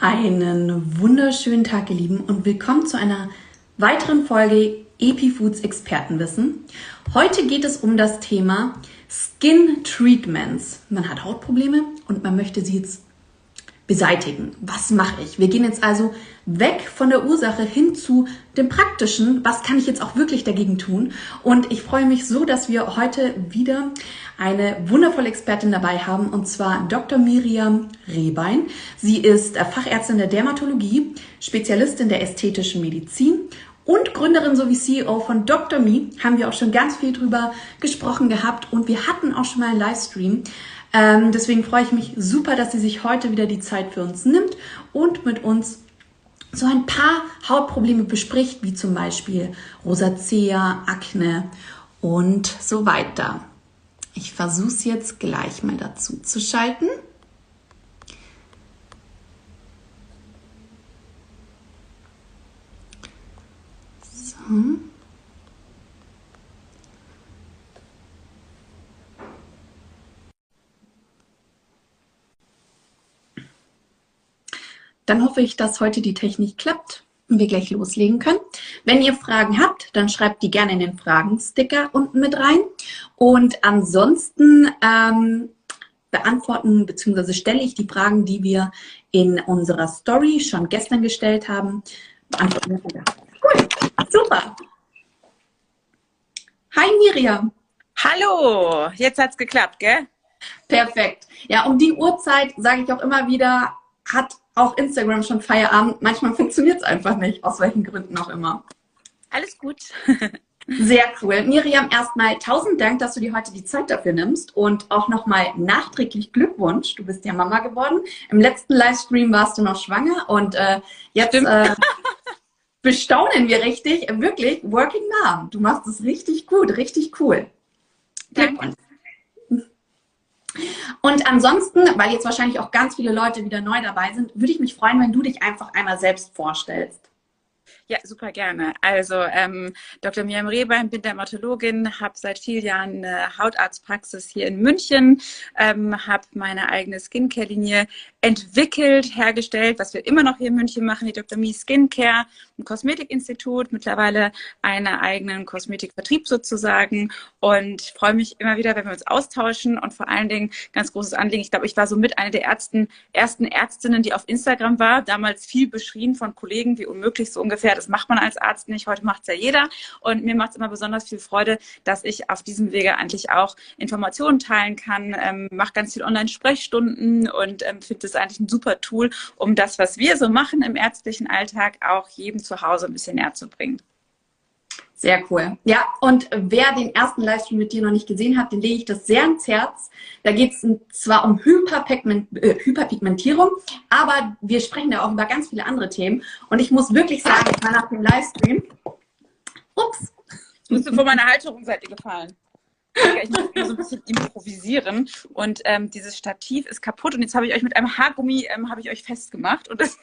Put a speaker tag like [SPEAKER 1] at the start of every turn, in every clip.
[SPEAKER 1] Einen wunderschönen Tag, ihr Lieben, und willkommen zu einer weiteren Folge EpiFoods Expertenwissen. Heute geht es um das Thema Skin Treatments. Man hat Hautprobleme und man möchte sie jetzt beseitigen. Was mache ich? Wir gehen jetzt also weg von der Ursache hin zu dem Praktischen. Was kann ich jetzt auch wirklich dagegen tun? Und ich freue mich so, dass wir heute wieder eine wundervolle Expertin dabei haben, und zwar Dr. Miriam Rehbein. Sie ist Fachärztin der Dermatologie, Spezialistin der ästhetischen Medizin und Gründerin sowie CEO von Dr. Me. Haben wir auch schon ganz viel drüber gesprochen gehabt und wir hatten auch schon mal einen Livestream ähm, deswegen freue ich mich super, dass sie sich heute wieder die Zeit für uns nimmt und mit uns so ein paar Hautprobleme bespricht, wie zum Beispiel Rosacea, Akne und so weiter. Ich versuche es jetzt gleich mal dazu zu schalten. So. Dann hoffe ich, dass heute die Technik klappt und wir gleich loslegen können. Wenn ihr Fragen habt, dann schreibt die gerne in den Fragen-Sticker unten mit rein. Und ansonsten ähm, beantworten bzw. stelle ich die Fragen, die wir in unserer Story schon gestern gestellt haben. Beantworten wir. Cool, super. Hi Miriam.
[SPEAKER 2] Hallo, jetzt hat's geklappt, gell?
[SPEAKER 1] Perfekt. Ja, um die Uhrzeit sage ich auch immer wieder, hat auch Instagram schon Feierabend. Manchmal funktioniert es einfach nicht, aus welchen Gründen auch immer.
[SPEAKER 2] Alles gut.
[SPEAKER 1] Sehr cool. Miriam, erstmal tausend Dank, dass du dir heute die Zeit dafür nimmst und auch nochmal nachträglich Glückwunsch. Du bist ja Mama geworden. Im letzten Livestream warst du noch schwanger und äh, jetzt äh, bestaunen wir richtig. Wirklich, Working Mom. Du machst es richtig gut, richtig cool. Glückwunsch. Und ansonsten, weil jetzt wahrscheinlich auch ganz viele Leute wieder neu dabei sind, würde ich mich freuen, wenn du dich einfach einmal selbst vorstellst.
[SPEAKER 2] Ja, super gerne. Also ähm, Dr. Miriam Rehbein, bin Dermatologin, habe seit vielen Jahren eine Hautarztpraxis hier in München, ähm, habe meine eigene Skincare-Linie entwickelt, hergestellt, was wir immer noch hier in München machen, die Dr. Mi Skincare, ein Kosmetikinstitut, mittlerweile einen eigenen Kosmetikvertrieb sozusagen und freue mich immer wieder, wenn wir uns austauschen und vor allen Dingen ganz großes Anliegen. Ich glaube, ich war so mit einer der Ärzten, ersten Ärztinnen, die auf Instagram war, damals viel beschrien von Kollegen, wie unmöglich so ungefähr das macht man als Arzt nicht, heute macht es ja jeder. Und mir macht es immer besonders viel Freude, dass ich auf diesem Wege eigentlich auch Informationen teilen kann, ähm, mache ganz viel Online-Sprechstunden und ähm, finde es eigentlich ein super Tool, um das, was wir so machen im ärztlichen Alltag, auch jedem zu Hause ein bisschen näher zu bringen.
[SPEAKER 1] Sehr cool. Ja, und wer den ersten Livestream mit dir noch nicht gesehen hat, den lege ich das sehr ans Herz. Da geht es zwar um Hyperpigment, äh, Hyperpigmentierung, aber wir sprechen da auch über ganz viele andere Themen. Und ich muss wirklich sagen, ich war nach dem Livestream.
[SPEAKER 2] Ups. Bist du vor meiner Halterungsseite gefallen? Ich muss so ein bisschen improvisieren und ähm, dieses Stativ ist kaputt und jetzt habe ich euch mit einem Haargummi ähm, ich euch festgemacht und das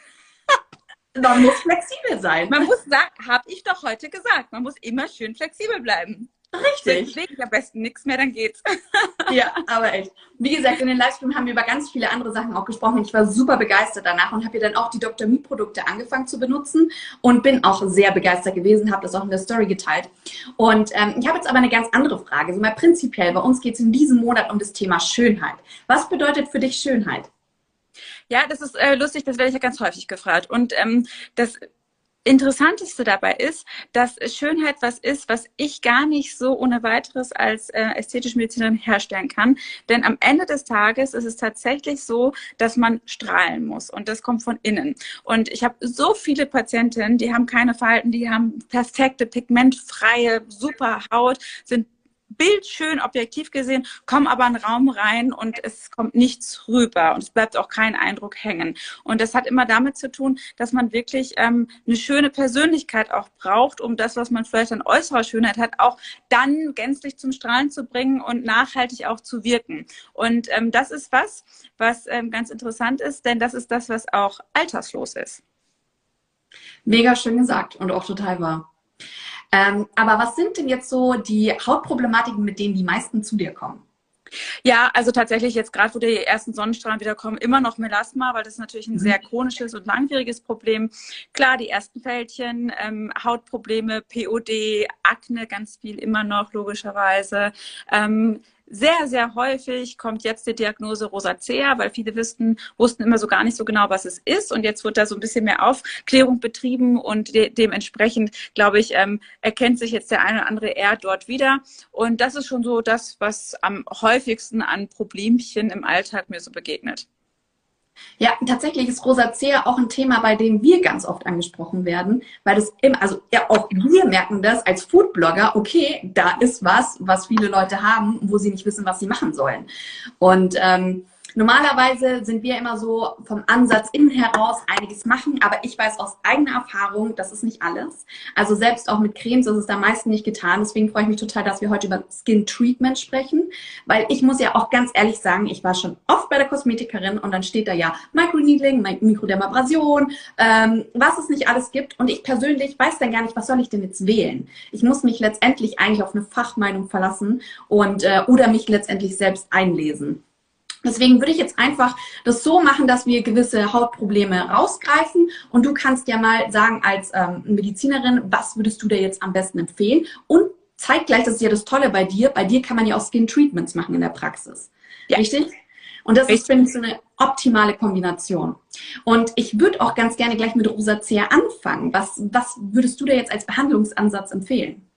[SPEAKER 1] man muss flexibel sein.
[SPEAKER 2] Man muss sagen, habe ich doch heute gesagt, man muss immer schön flexibel bleiben.
[SPEAKER 1] Richtig.
[SPEAKER 2] Ich am besten nichts mehr, dann geht's.
[SPEAKER 1] ja, aber echt. Wie gesagt, in den Livestream haben wir über ganz viele andere Sachen auch gesprochen. Ich war super begeistert danach und habe ja dann auch die Dr. Me Produkte angefangen zu benutzen und bin auch sehr begeistert gewesen, habe das auch in der Story geteilt. Und ähm, ich habe jetzt aber eine ganz andere Frage. So mal prinzipiell, bei uns geht es in diesem Monat um das Thema Schönheit. Was bedeutet für dich Schönheit?
[SPEAKER 2] Ja, das ist äh, lustig, das werde ich ja ganz häufig gefragt. Und ähm, das Interessanteste dabei ist, dass Schönheit was ist, was ich gar nicht so ohne weiteres als äh, ästhetische Medizinerin herstellen kann. Denn am Ende des Tages ist es tatsächlich so, dass man strahlen muss und das kommt von innen. Und ich habe so viele Patientinnen, die haben keine Falten, die haben perfekte, pigmentfreie, super Haut, sind bildschön objektiv gesehen, kommen aber in den Raum rein und es kommt nichts rüber und es bleibt auch kein Eindruck hängen. Und das hat immer damit zu tun, dass man wirklich ähm, eine schöne Persönlichkeit auch braucht, um das, was man vielleicht an äußerer Schönheit hat, auch dann gänzlich zum Strahlen zu bringen und nachhaltig auch zu wirken. Und ähm, das ist was, was ähm, ganz interessant ist, denn das ist das, was auch alterslos ist.
[SPEAKER 1] Mega schön gesagt und auch total wahr. Ähm, aber was sind denn jetzt so die Hautproblematiken, mit denen die meisten zu dir kommen?
[SPEAKER 2] Ja, also tatsächlich jetzt gerade, wo die ersten Sonnenstrahlen wieder kommen, immer noch Melasma, weil das ist natürlich ein mhm. sehr chronisches und langwieriges Problem. Klar, die ersten Fältchen, ähm, Hautprobleme, POD, Akne, ganz viel immer noch logischerweise. Ähm, sehr, sehr häufig kommt jetzt die Diagnose Rosacea, weil viele wussten, wussten immer so gar nicht so genau, was es ist. Und jetzt wird da so ein bisschen mehr Aufklärung betrieben und de dementsprechend, glaube ich, ähm, erkennt sich jetzt der eine oder andere eher dort wieder. Und das ist schon so das, was am häufigsten an Problemchen im Alltag mir so begegnet.
[SPEAKER 1] Ja, tatsächlich ist Rosacea auch ein Thema, bei dem wir ganz oft angesprochen werden, weil das immer, also ja, auch wir merken das als Foodblogger, okay, da ist was, was viele Leute haben, wo sie nicht wissen, was sie machen sollen. Und ähm, Normalerweise sind wir immer so vom Ansatz innen heraus einiges machen, aber ich weiß aus eigener Erfahrung, das ist nicht alles. Also selbst auch mit Cremes ist es da meistens nicht getan. Deswegen freue ich mich total, dass wir heute über Skin Treatment sprechen, weil ich muss ja auch ganz ehrlich sagen, ich war schon oft bei der Kosmetikerin und dann steht da ja Microneedling, Mikrodermabrasion, ähm, was es nicht alles gibt. Und ich persönlich weiß dann gar nicht, was soll ich denn jetzt wählen? Ich muss mich letztendlich eigentlich auf eine Fachmeinung verlassen und äh, oder mich letztendlich selbst einlesen. Deswegen würde ich jetzt einfach das so machen, dass wir gewisse Hautprobleme rausgreifen und du kannst ja mal sagen als ähm, Medizinerin, was würdest du dir jetzt am besten empfehlen und zeitgleich, das ist ja das Tolle bei dir, bei dir kann man ja auch Skin Treatments machen in der Praxis. Ja. Richtig? Und das ist, finde ich, so eine optimale Kombination. Und ich würde auch ganz gerne gleich mit Rosacea anfangen. Was, was würdest du dir jetzt als Behandlungsansatz empfehlen?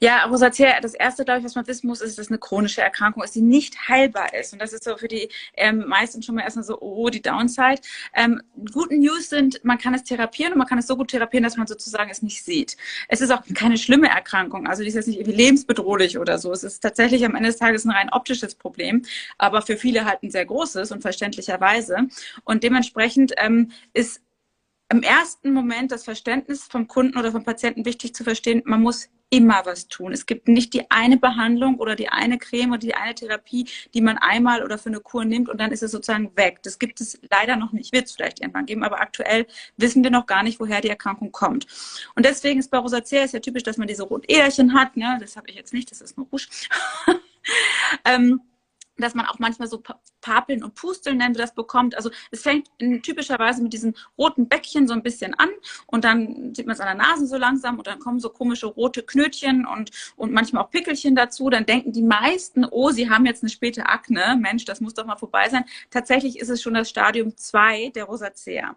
[SPEAKER 2] Ja, Rosacea, das erste, glaube ich, was man wissen muss, ist, dass es eine chronische Erkrankung ist, die nicht heilbar ist. Und das ist so für die ähm, meisten schon mal erstmal so, oh, die Downside. Ähm, guten News sind, man kann es therapieren und man kann es so gut therapieren, dass man sozusagen es nicht sieht. Es ist auch keine schlimme Erkrankung, also die ist jetzt nicht irgendwie lebensbedrohlich oder so. Es ist tatsächlich am Ende des Tages ein rein optisches Problem, aber für viele halt ein sehr großes und verständlicherweise. Und dementsprechend ähm, ist im ersten Moment das Verständnis vom Kunden oder vom Patienten wichtig zu verstehen, man muss immer was tun. Es gibt nicht die eine Behandlung oder die eine Creme oder die eine Therapie, die man einmal oder für eine Kur nimmt und dann ist es sozusagen weg. Das gibt es leider noch nicht. Wird es vielleicht irgendwann geben, aber aktuell wissen wir noch gar nicht, woher die Erkrankung kommt. Und deswegen ist bei Rosacea ist ja typisch, dass man diese roten Äderchen hat. Ne? Das habe ich jetzt nicht, das ist nur Rouge. ähm, dass man auch manchmal so Papeln und Pusteln nennen wir das bekommt. Also es fängt typischerweise mit diesen roten Bäckchen so ein bisschen an und dann sieht man es an der Nase so langsam und dann kommen so komische rote Knötchen und, und manchmal auch Pickelchen dazu. Dann denken die meisten, oh, sie haben jetzt eine späte Akne. Mensch, das muss doch mal vorbei sein. Tatsächlich ist es schon das Stadium 2 der Rosacea.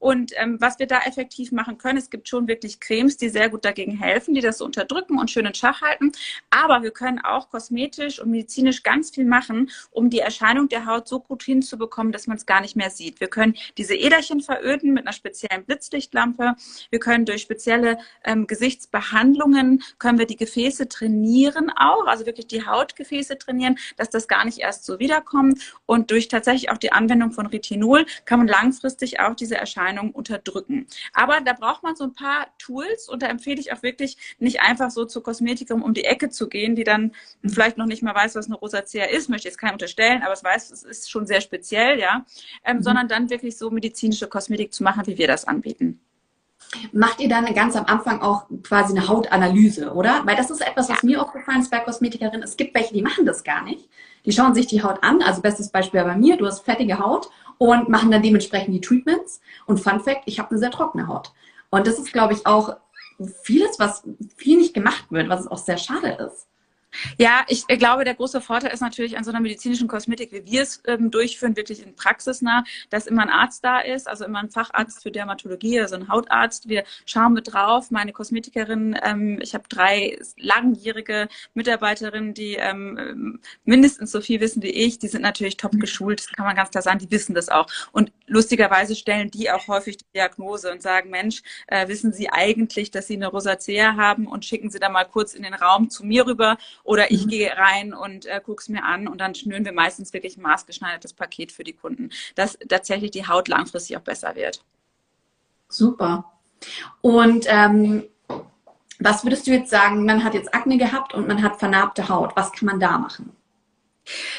[SPEAKER 2] Und ähm, was wir da effektiv machen können, es gibt schon wirklich Cremes, die sehr gut dagegen helfen, die das unterdrücken und schön in Schach halten. Aber wir können auch kosmetisch und medizinisch ganz viel machen, um die Erscheinung der Haut so gut hinzubekommen, dass man es gar nicht mehr sieht. Wir können diese Äderchen veröden mit einer speziellen Blitzlichtlampe. Wir können durch spezielle ähm, Gesichtsbehandlungen, können wir die Gefäße trainieren auch, also wirklich die Hautgefäße trainieren, dass das gar nicht erst so wiederkommt. Und durch tatsächlich auch die Anwendung von Retinol kann man langfristig auch diese Erscheinung Erscheinungen unterdrücken. Aber da braucht man so ein paar Tools und da empfehle ich auch wirklich nicht einfach so zur Kosmetikerin um die Ecke zu gehen, die dann vielleicht noch nicht mal weiß, was eine Rosacea ist, möchte jetzt keinem unterstellen, aber es weiß, es ist schon sehr speziell, ja, ähm, mhm. sondern dann wirklich so medizinische Kosmetik zu machen, wie wir das anbieten.
[SPEAKER 1] Macht ihr dann ganz am Anfang auch quasi eine Hautanalyse, oder? Weil das ist etwas, was ja. mir aufgefallen ist bei Kosmetikerinnen. Es gibt welche, die machen das gar nicht. Die schauen sich die Haut an. Also bestes Beispiel bei mir, du hast fettige Haut und machen dann dementsprechend die Treatments. Und Fun Fact, ich habe eine sehr trockene Haut. Und das ist, glaube ich, auch vieles, was viel nicht gemacht wird, was auch sehr schade ist.
[SPEAKER 2] Ja, ich glaube, der große Vorteil ist natürlich an so einer medizinischen Kosmetik, wie wir es ähm, durchführen, wirklich in praxisnah, dass immer ein Arzt da ist, also immer ein Facharzt für Dermatologie, also ein Hautarzt. Wir schauen mit drauf. Meine Kosmetikerin, ähm, ich habe drei langjährige Mitarbeiterinnen, die ähm, mindestens so viel wissen wie ich. Die sind natürlich top geschult, das kann man ganz klar sagen, die wissen das auch. Und lustigerweise stellen die auch häufig die Diagnose und sagen, Mensch, äh, wissen Sie eigentlich, dass Sie eine Rosacea haben und schicken Sie da mal kurz in den Raum zu mir rüber oder ich mhm. gehe rein und äh, gucke es mir an und dann schnüren wir meistens wirklich ein maßgeschneidertes Paket für die Kunden, dass tatsächlich die Haut langfristig auch besser wird.
[SPEAKER 1] Super. Und ähm, was würdest du jetzt sagen, man hat jetzt Akne gehabt und man hat vernarbte Haut. Was kann man da machen?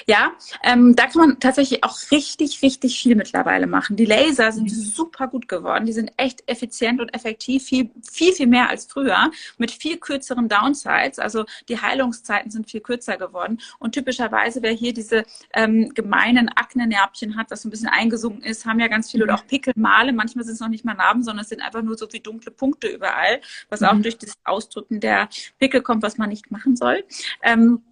[SPEAKER 2] Ja, ähm, da kann man tatsächlich auch richtig, richtig viel mittlerweile machen. Die Laser sind mhm. super gut geworden. Die sind echt effizient und effektiv, viel, viel, viel mehr als früher, mit viel kürzeren Downsides. Also die Heilungszeiten sind viel kürzer geworden. Und typischerweise, wer hier diese ähm, gemeinen Aknenärbchen hat, das so ein bisschen eingesunken ist, haben ja ganz viele mhm. oder auch Pickelmale. Manchmal sind es noch nicht mal Narben, sondern es sind einfach nur so wie dunkle Punkte überall, was mhm. auch durch das Ausdrücken der Pickel kommt, was man nicht machen soll. Ähm,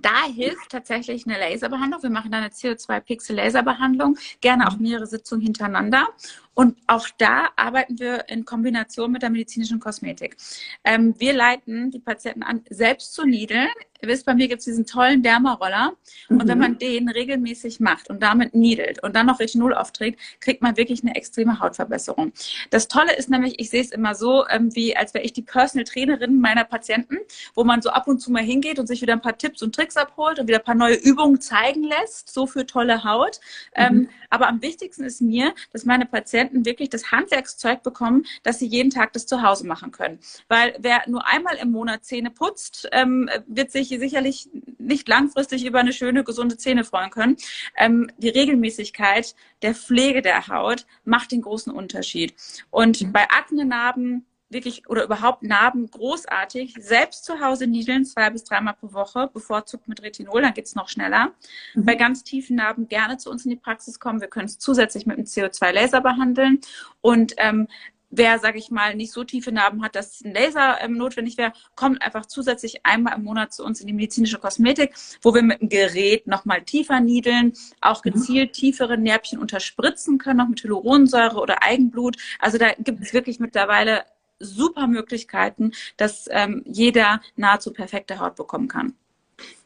[SPEAKER 2] da hilft tatsächlich eine Laserbehandlung. Wir machen da eine CO2-Pixel-Laserbehandlung, gerne auch mehrere Sitzungen hintereinander. Und auch da arbeiten wir in Kombination mit der medizinischen Kosmetik. Ähm, wir leiten die Patienten an, selbst zu niedeln. Ihr wisst, bei mir gibt es diesen tollen Dermaroller. Mhm. Und wenn mhm. man den regelmäßig macht und damit niedelt und dann noch Retinol aufträgt, kriegt man wirklich eine extreme Hautverbesserung. Das Tolle ist nämlich, ich sehe es immer so, ähm, wie als wäre ich die Personal Trainerin meiner Patienten, wo man so ab und zu mal hingeht und sich wieder ein paar Tipps und Tricks abholt und wieder ein paar neue Übungen zeigen lässt, so für tolle Haut. Ähm, mhm. Ähm, aber am wichtigsten ist mir, dass meine Patienten Patienten wirklich das Handwerkszeug bekommen, dass sie jeden Tag das zu Hause machen können. Weil wer nur einmal im Monat Zähne putzt, ähm, wird sich sicherlich nicht langfristig über eine schöne, gesunde Zähne freuen können. Ähm, die Regelmäßigkeit der Pflege der Haut macht den großen Unterschied. Und bei Aknenarben wirklich oder überhaupt Narben großartig. Selbst zu Hause niedeln, zwei bis dreimal pro Woche, bevorzugt mit Retinol, dann geht's noch schneller. Mhm. Bei ganz tiefen Narben gerne zu uns in die Praxis kommen. Wir können es zusätzlich mit einem CO2-Laser behandeln. Und ähm, wer, sage ich mal, nicht so tiefe Narben hat, dass ein Laser ähm, notwendig wäre, kommt einfach zusätzlich einmal im Monat zu uns in die medizinische Kosmetik, wo wir mit dem Gerät nochmal tiefer niedeln, auch mhm. gezielt tiefere Närbchen unterspritzen können, noch mit Hyaluronsäure oder Eigenblut. Also da gibt es wirklich mittlerweile super Möglichkeiten, dass ähm, jeder nahezu perfekte Haut bekommen kann.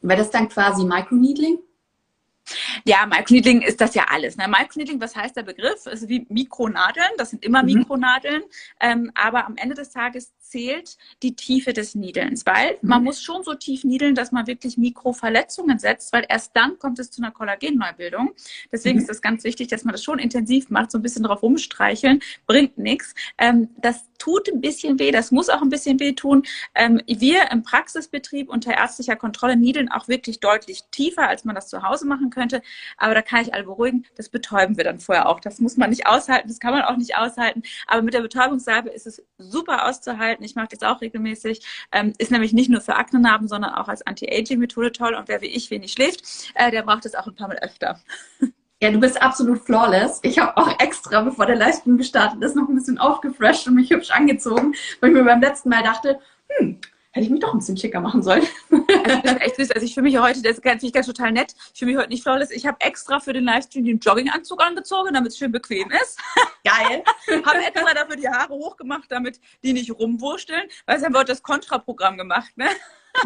[SPEAKER 1] Wäre das dann quasi Microneedling?
[SPEAKER 2] Ja, Microneedling ist das ja alles. Ne? Microneedling, was heißt der Begriff? Ist wie Mikronadeln, das sind immer mhm. Mikronadeln, ähm, aber am Ende des Tages zählt die Tiefe des Niedelns, weil mhm. man muss schon so tief niedeln, dass man wirklich Mikroverletzungen setzt, weil erst dann kommt es zu einer Kollagenneubildung. Deswegen mhm. ist es ganz wichtig, dass man das schon intensiv macht, so ein bisschen drauf rumstreicheln, bringt nichts. Ähm, das tut ein bisschen weh, das muss auch ein bisschen weh tun. Ähm, wir im Praxisbetrieb unter ärztlicher Kontrolle niedeln auch wirklich deutlich tiefer, als man das zu Hause machen könnte. Aber da kann ich alle beruhigen, das betäuben wir dann vorher auch. Das muss man nicht aushalten, das kann man auch nicht aushalten. Aber mit der Betäubungssalbe ist es super auszuhalten arbeiten. Ich mache das auch regelmäßig. Ähm, ist nämlich nicht nur für Aknenarben, sondern auch als Anti-Aging-Methode toll. Und wer wie ich wenig schläft, äh, der braucht es auch ein paar Mal öfter.
[SPEAKER 1] Ja, du bist absolut flawless. Ich habe auch extra, bevor der Livestream gestartet ist, noch ein bisschen aufgefresht und mich hübsch angezogen, weil ich mir beim letzten Mal dachte, hm, hätte ich mich doch ein bisschen schicker machen sollen.
[SPEAKER 2] Also, das ist echt süß. Also ich fühle mich heute, das finde ich ganz total nett. Ich fühle mich heute nicht flawless. Ich habe extra für den Livestream den Jogginganzug angezogen, damit es schön bequem ist.
[SPEAKER 1] Geil.
[SPEAKER 2] habe extra dafür die Haare hochgemacht, damit die nicht rumwursteln, weil es haben wir das Kontraprogramm gemacht, ne?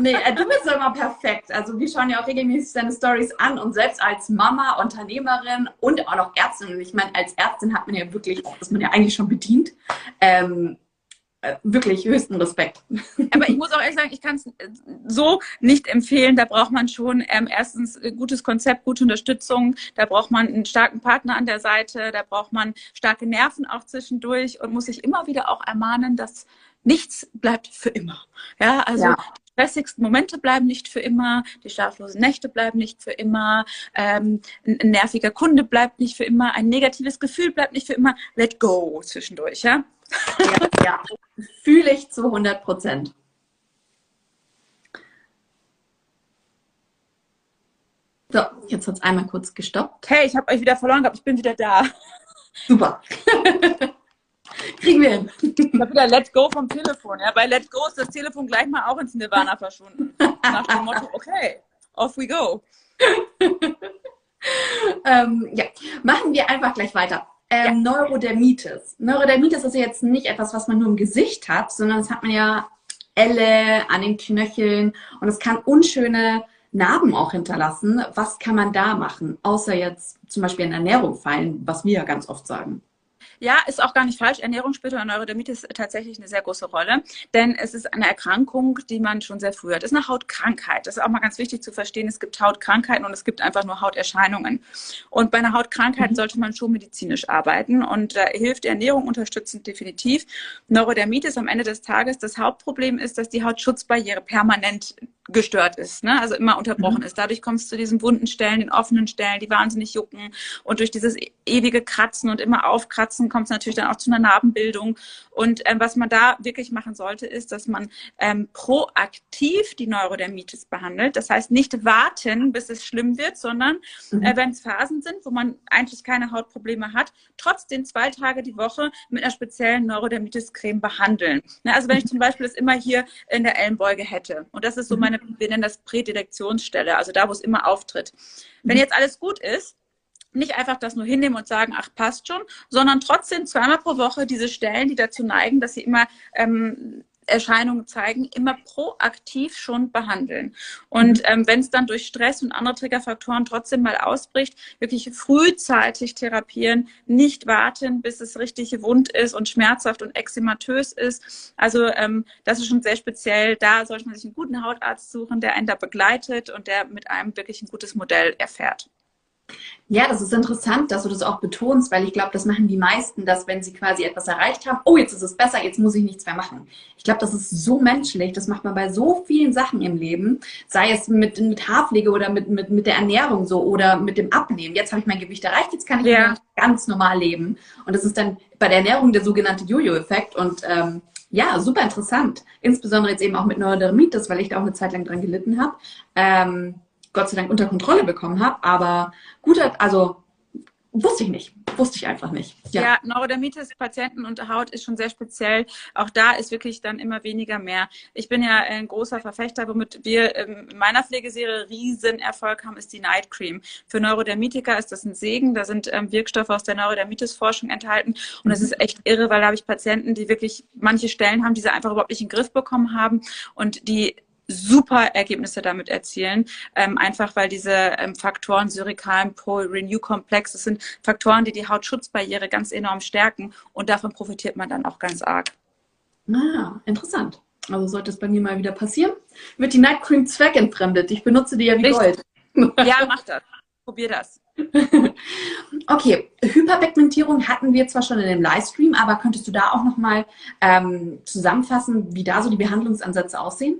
[SPEAKER 1] Nee, äh, du bist immer perfekt. Also wir schauen ja auch regelmäßig deine Stories an und selbst als Mama, Unternehmerin und auch noch Ärztin. Ich meine, als Ärztin hat man ja wirklich, das man ja eigentlich schon bedient. Ähm, äh, wirklich höchsten Respekt.
[SPEAKER 2] Aber ich muss auch ehrlich sagen, ich kann es so nicht empfehlen. Da braucht man schon ähm, erstens gutes Konzept, gute Unterstützung. Da braucht man einen starken Partner an der Seite. Da braucht man starke Nerven auch zwischendurch und muss sich immer wieder auch ermahnen, dass nichts bleibt für immer. Ja, also ja stressigsten Momente bleiben nicht für immer, die schlaflosen Nächte bleiben nicht für immer, ähm, ein nerviger Kunde bleibt nicht für immer, ein negatives Gefühl bleibt nicht für immer. Let go zwischendurch, ja?
[SPEAKER 1] Ja, ja. fühle ich zu 100 Prozent. So, jetzt hat es einmal kurz gestoppt.
[SPEAKER 2] Hey, ich habe euch wieder verloren gehabt, ich bin wieder da.
[SPEAKER 1] Super. Kriegen wir hin.
[SPEAKER 2] Ich habe wieder Let Go vom Telefon. Ja, bei Let Go ist das Telefon gleich mal auch ins Nirvana verschwunden. Nach dem Motto, okay, off we go.
[SPEAKER 1] ähm, ja, machen wir einfach gleich weiter. Ähm, ja. Neurodermitis. Neurodermitis ist ja jetzt nicht etwas, was man nur im Gesicht hat, sondern das hat man ja Elle an den Knöcheln und es kann unschöne Narben auch hinterlassen. Was kann man da machen, außer jetzt zum Beispiel in Ernährung fallen, was wir ja ganz oft sagen?
[SPEAKER 2] Ja, ist auch gar nicht falsch. Ernährung spielt bei Neurodermitis tatsächlich eine sehr große Rolle, denn es ist eine Erkrankung, die man schon sehr früh hat. Es ist eine Hautkrankheit. Das ist auch mal ganz wichtig zu verstehen. Es gibt Hautkrankheiten und es gibt einfach nur Hauterscheinungen. Und bei einer Hautkrankheit mhm. sollte man schon medizinisch arbeiten und da hilft die Ernährung unterstützend definitiv. Neurodermitis am Ende des Tages, das Hauptproblem ist, dass die Hautschutzbarriere permanent gestört ist, ne? also immer unterbrochen mhm. ist. Dadurch kommst du zu diesen wunden Stellen, den offenen Stellen, die wahnsinnig jucken und durch dieses e-, ewige Kratzen und immer aufkratzen kommt es natürlich dann auch zu einer Narbenbildung. Und ähm, was man da wirklich machen sollte, ist, dass man ähm, proaktiv die Neurodermitis behandelt. Das heißt, nicht warten, bis es schlimm wird, sondern mhm. äh, wenn es Phasen sind, wo man eigentlich keine Hautprobleme hat, trotzdem zwei Tage die Woche mit einer speziellen Neurodermitis-Creme behandeln. Ne? Also wenn ich zum Beispiel das immer hier in der Ellenbeuge hätte und das ist so mhm. Meine wir nennen das Prädilektionsstelle, also da, wo es immer auftritt. Wenn mhm. jetzt alles gut ist, nicht einfach das nur hinnehmen und sagen, ach, passt schon, sondern trotzdem zweimal pro Woche diese Stellen, die dazu neigen, dass sie immer ähm, Erscheinungen zeigen, immer proaktiv schon behandeln. Und mhm. ähm, wenn es dann durch Stress und andere Triggerfaktoren trotzdem mal ausbricht, wirklich frühzeitig therapieren, nicht warten, bis es richtig wund ist und schmerzhaft und exematös ist. Also ähm, das ist schon sehr speziell. Da sollte man sich einen guten Hautarzt suchen, der einen da begleitet und der mit einem wirklich ein gutes Modell erfährt.
[SPEAKER 1] Ja, das ist interessant, dass du das auch betonst, weil ich glaube, das machen die meisten, dass wenn sie quasi etwas erreicht haben, oh, jetzt ist es besser, jetzt muss ich nichts mehr machen. Ich glaube, das ist so menschlich, das macht man bei so vielen Sachen im Leben, sei es mit, mit Haarpflege oder mit, mit, mit der Ernährung so oder mit dem Abnehmen. Jetzt habe ich mein Gewicht erreicht, jetzt kann ich ja. ganz normal leben. Und das ist dann bei der Ernährung der sogenannte Jojo-Effekt und ähm, ja, super interessant. Insbesondere jetzt eben auch mit Neurodermitis, weil ich da auch eine Zeit lang dran gelitten habe. Ähm, Gott sei Dank unter Kontrolle bekommen habe. Aber gut, also wusste ich nicht. Wusste ich einfach nicht.
[SPEAKER 2] Ja, ja Neurodermitis, Patienten und Haut ist schon sehr speziell. Auch da ist wirklich dann immer weniger mehr. Ich bin ja ein großer Verfechter, womit wir in meiner Pflegeserie riesen Erfolg haben, ist die Night Cream. Für Neurodermitiker ist das ein Segen. Da sind ähm, Wirkstoffe aus der Neurodermitis-Forschung enthalten. Und das mhm. ist echt irre, weil da habe ich Patienten, die wirklich manche Stellen haben, die sie einfach überhaupt nicht in den Griff bekommen haben und die super Ergebnisse damit erzielen, ähm, einfach weil diese ähm, Faktoren Syrikalen, Pol, Renew-Komplex, das sind Faktoren, die die Hautschutzbarriere ganz enorm stärken und davon profitiert man dann auch ganz arg.
[SPEAKER 1] Ah, interessant. Also sollte es bei mir mal wieder passieren, wird die Night Cream zweckentfremdet. Ich benutze die ja wie Richtig.
[SPEAKER 2] Gold. Ja, mach das. Probier das.
[SPEAKER 1] okay, Hyperpigmentierung hatten wir zwar schon in dem Livestream, aber könntest du da auch nochmal ähm, zusammenfassen, wie da so die Behandlungsansätze aussehen?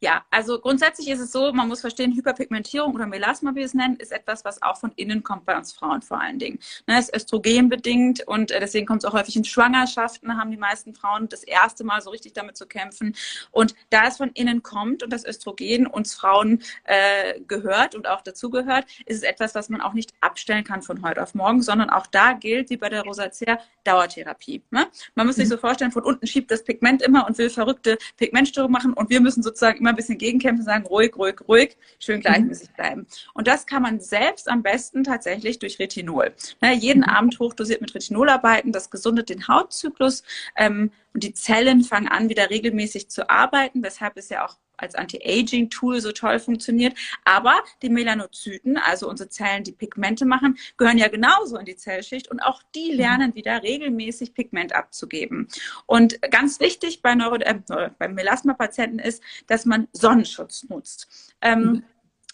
[SPEAKER 2] Ja, also grundsätzlich ist es so, man muss verstehen, Hyperpigmentierung oder Melasma, wie wir es nennen, ist etwas, was auch von innen kommt bei uns Frauen vor allen Dingen. Ne, ist östrogenbedingt und äh, deswegen kommt es auch häufig in Schwangerschaften, haben die meisten Frauen das erste Mal so richtig damit zu kämpfen. Und da es von innen kommt und das Östrogen uns Frauen äh, gehört und auch dazugehört, ist es etwas, was man auch nicht abstellen kann von heute auf morgen, sondern auch da gilt, wie bei der Rosacea, Dauertherapie. Ne? Man muss sich mhm. so vorstellen, von unten schiebt das Pigment immer und will verrückte Pigmentstörung machen und wir müssen sozusagen immer immer ein bisschen gegenkämpfen, sagen ruhig, ruhig, ruhig, schön gleichmäßig bleiben. Und das kann man selbst am besten tatsächlich durch Retinol. Ne, jeden mhm. Abend hochdosiert mit Retinol arbeiten, das gesundet den Hautzyklus ähm, und die Zellen fangen an, wieder regelmäßig zu arbeiten, weshalb es ja auch als Anti-Aging-Tool so toll funktioniert. Aber die Melanozyten, also unsere Zellen, die Pigmente machen, gehören ja genauso in die Zellschicht und auch die mhm. lernen wieder regelmäßig Pigment abzugeben. Und ganz wichtig bei, Neuro äh, beim Melasma-Patienten ist, dass man Sonnenschutz nutzt. Ähm, mhm.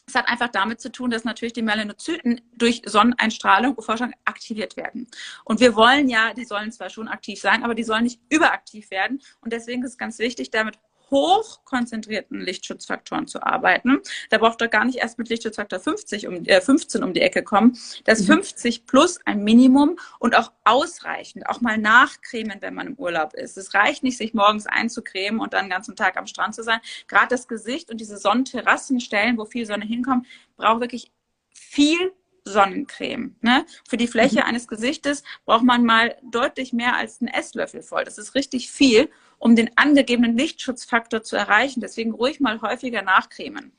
[SPEAKER 2] Es hat einfach damit zu tun, dass natürlich die Melanozyten durch Sonneneinstrahlung, UV-Strahlung aktiviert werden. Und wir wollen ja, die sollen zwar schon aktiv sein, aber die sollen nicht überaktiv werden. Und deswegen ist es ganz wichtig, damit hochkonzentrierten Lichtschutzfaktoren zu arbeiten. Da braucht ihr gar nicht erst mit Lichtschutzfaktor 50 um, äh, 15 um die Ecke kommen. Das mhm. 50 plus ein Minimum und auch ausreichend. Auch mal nachcremen, wenn man im Urlaub ist. Es reicht nicht, sich morgens einzucremen und dann den ganzen Tag am Strand zu sein. Gerade das Gesicht und diese Sonnenterrassenstellen, wo viel Sonne hinkommt, braucht wirklich viel Sonnencreme. Ne? Für die Fläche mhm. eines Gesichtes braucht man mal deutlich mehr als einen Esslöffel voll. Das ist richtig viel um den angegebenen Lichtschutzfaktor zu erreichen. Deswegen ruhig mal häufiger nachcremen.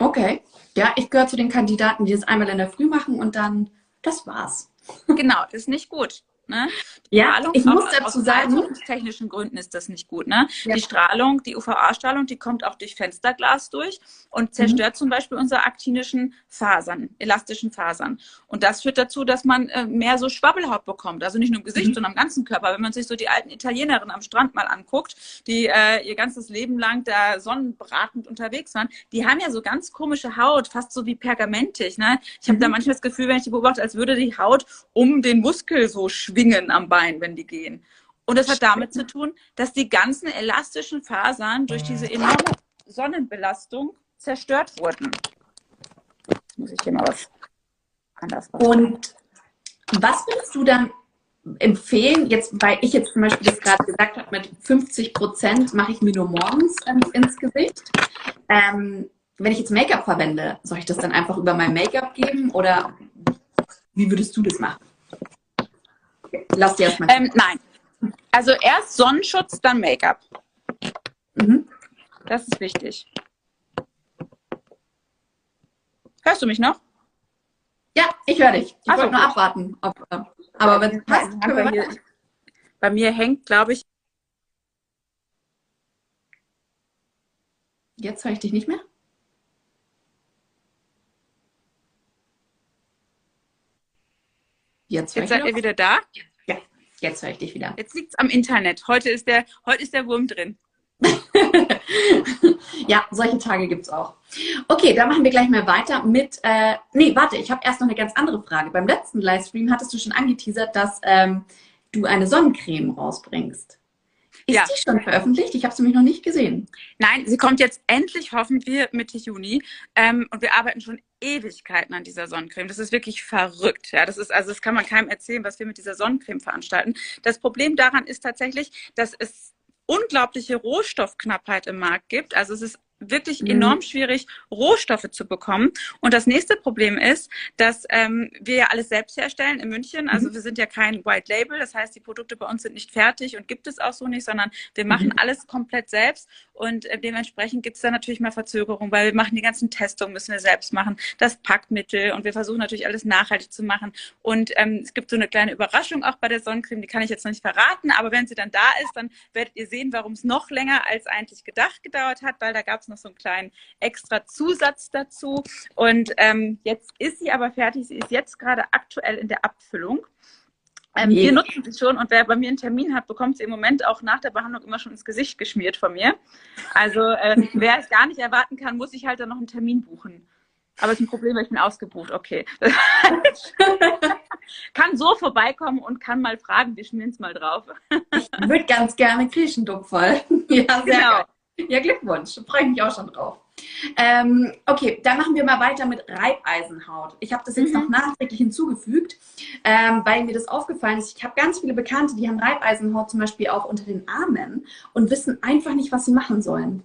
[SPEAKER 1] Okay. Ja, ich gehöre zu den Kandidaten, die das einmal in der Früh machen und dann, das war's.
[SPEAKER 2] Genau, das ist nicht gut. Ne?
[SPEAKER 1] ja, Strahlung, ich muss dazu sagen,
[SPEAKER 2] aus technischen Gründen ist das nicht gut. Ne? Ja. Die Strahlung, die UVA-Strahlung, die kommt auch durch Fensterglas durch und zerstört mhm. zum Beispiel unsere aktinischen Fasern, elastischen Fasern. Und das führt dazu, dass man äh, mehr so Schwabbelhaut bekommt. Also nicht nur im Gesicht, mhm. sondern am ganzen Körper. Wenn man sich so die alten Italienerinnen am Strand mal anguckt, die äh, ihr ganzes Leben lang da sonnenbratend unterwegs waren, die haben ja so ganz komische Haut, fast so wie pergamentig. Ne? Ich habe mhm. da manchmal das Gefühl, wenn ich die beobachte, als würde die Haut um den Muskel so schwimmen schwingen am Bein, wenn die gehen. Und das hat damit zu tun, dass die ganzen elastischen Fasern durch diese enorme Sonnenbelastung zerstört wurden. Jetzt muss ich hier mal was
[SPEAKER 1] anders machen. Und was würdest du dann empfehlen, jetzt, weil ich jetzt zum Beispiel das gerade gesagt habe, mit 50 Prozent mache ich mir nur morgens ähm, ins Gesicht. Ähm, wenn ich jetzt Make-up verwende, soll ich das dann einfach über mein Make-up geben oder wie würdest du das machen?
[SPEAKER 2] Lass dir erstmal. Ähm, nein. Also erst Sonnenschutz, dann Make-up. Mhm. Das ist wichtig. Hörst du mich noch?
[SPEAKER 1] Ja, ich höre dich. Ich also, wollte nur abwarten. Ob, äh, aber wenn es passt,
[SPEAKER 2] wir hier, bei mir hängt, glaube ich.
[SPEAKER 1] Jetzt höre ich dich nicht mehr.
[SPEAKER 2] Jetzt, jetzt seid ihr wieder da?
[SPEAKER 1] Ja, jetzt höre ich dich wieder.
[SPEAKER 2] Jetzt liegt es am Internet. Heute ist der, heute ist der Wurm drin.
[SPEAKER 1] ja, solche Tage gibt es auch. Okay, dann machen wir gleich mal weiter mit. Äh, nee, warte, ich habe erst noch eine ganz andere Frage. Beim letzten Livestream hattest du schon angeteasert, dass ähm, du eine Sonnencreme rausbringst. Ist ja. die schon veröffentlicht? Ich habe sie nämlich noch nicht gesehen.
[SPEAKER 2] Nein, sie kommt jetzt endlich, hoffen wir, Mitte Juni. Ähm, und wir arbeiten schon Ewigkeiten an dieser Sonnencreme. Das ist wirklich verrückt. Ja, das ist, also das kann man keinem erzählen, was wir mit dieser Sonnencreme veranstalten. Das Problem daran ist tatsächlich, dass es unglaubliche Rohstoffknappheit im Markt gibt. Also es ist wirklich mhm. enorm schwierig, Rohstoffe zu bekommen. Und das nächste Problem ist, dass ähm, wir ja alles selbst herstellen in München. Also mhm. wir sind ja kein White Label. Das heißt, die Produkte bei uns sind nicht fertig und gibt es auch so nicht, sondern wir machen mhm. alles komplett selbst. Und äh, dementsprechend gibt es da natürlich mal Verzögerung, weil wir machen die ganzen Testungen, müssen wir selbst machen, das Packmittel und wir versuchen natürlich alles nachhaltig zu machen. Und ähm, es gibt so eine kleine Überraschung auch bei der Sonnencreme, die kann ich jetzt noch nicht verraten, aber wenn sie dann da ist, dann werdet ihr sehen, warum es noch länger als eigentlich gedacht gedauert hat, weil da gab es noch so einen kleinen extra Zusatz dazu. Und ähm, jetzt ist sie aber fertig. Sie ist jetzt gerade aktuell in der Abfüllung. Ähm, wir nutzen sie schon und wer bei mir einen Termin hat, bekommt sie im Moment auch nach der Behandlung immer schon ins Gesicht geschmiert von mir. Also äh, wer es gar nicht erwarten kann, muss ich halt dann noch einen Termin buchen. Aber es ist ein Problem, weil ich bin ausgebucht. Okay. kann so vorbeikommen und kann mal fragen, wir schmieren es mal drauf.
[SPEAKER 1] ich würde ganz gerne Kirchendupferl. Ja, sehr genau. Ja, Glückwunsch. Freue ich mich auch schon drauf. Ähm, okay, dann machen wir mal weiter mit Reibeisenhaut. Ich habe das jetzt mhm. noch nachträglich hinzugefügt, ähm, weil mir das aufgefallen ist. Ich habe ganz viele Bekannte, die haben Reibeisenhaut zum Beispiel auch unter den Armen und wissen einfach nicht, was sie machen sollen.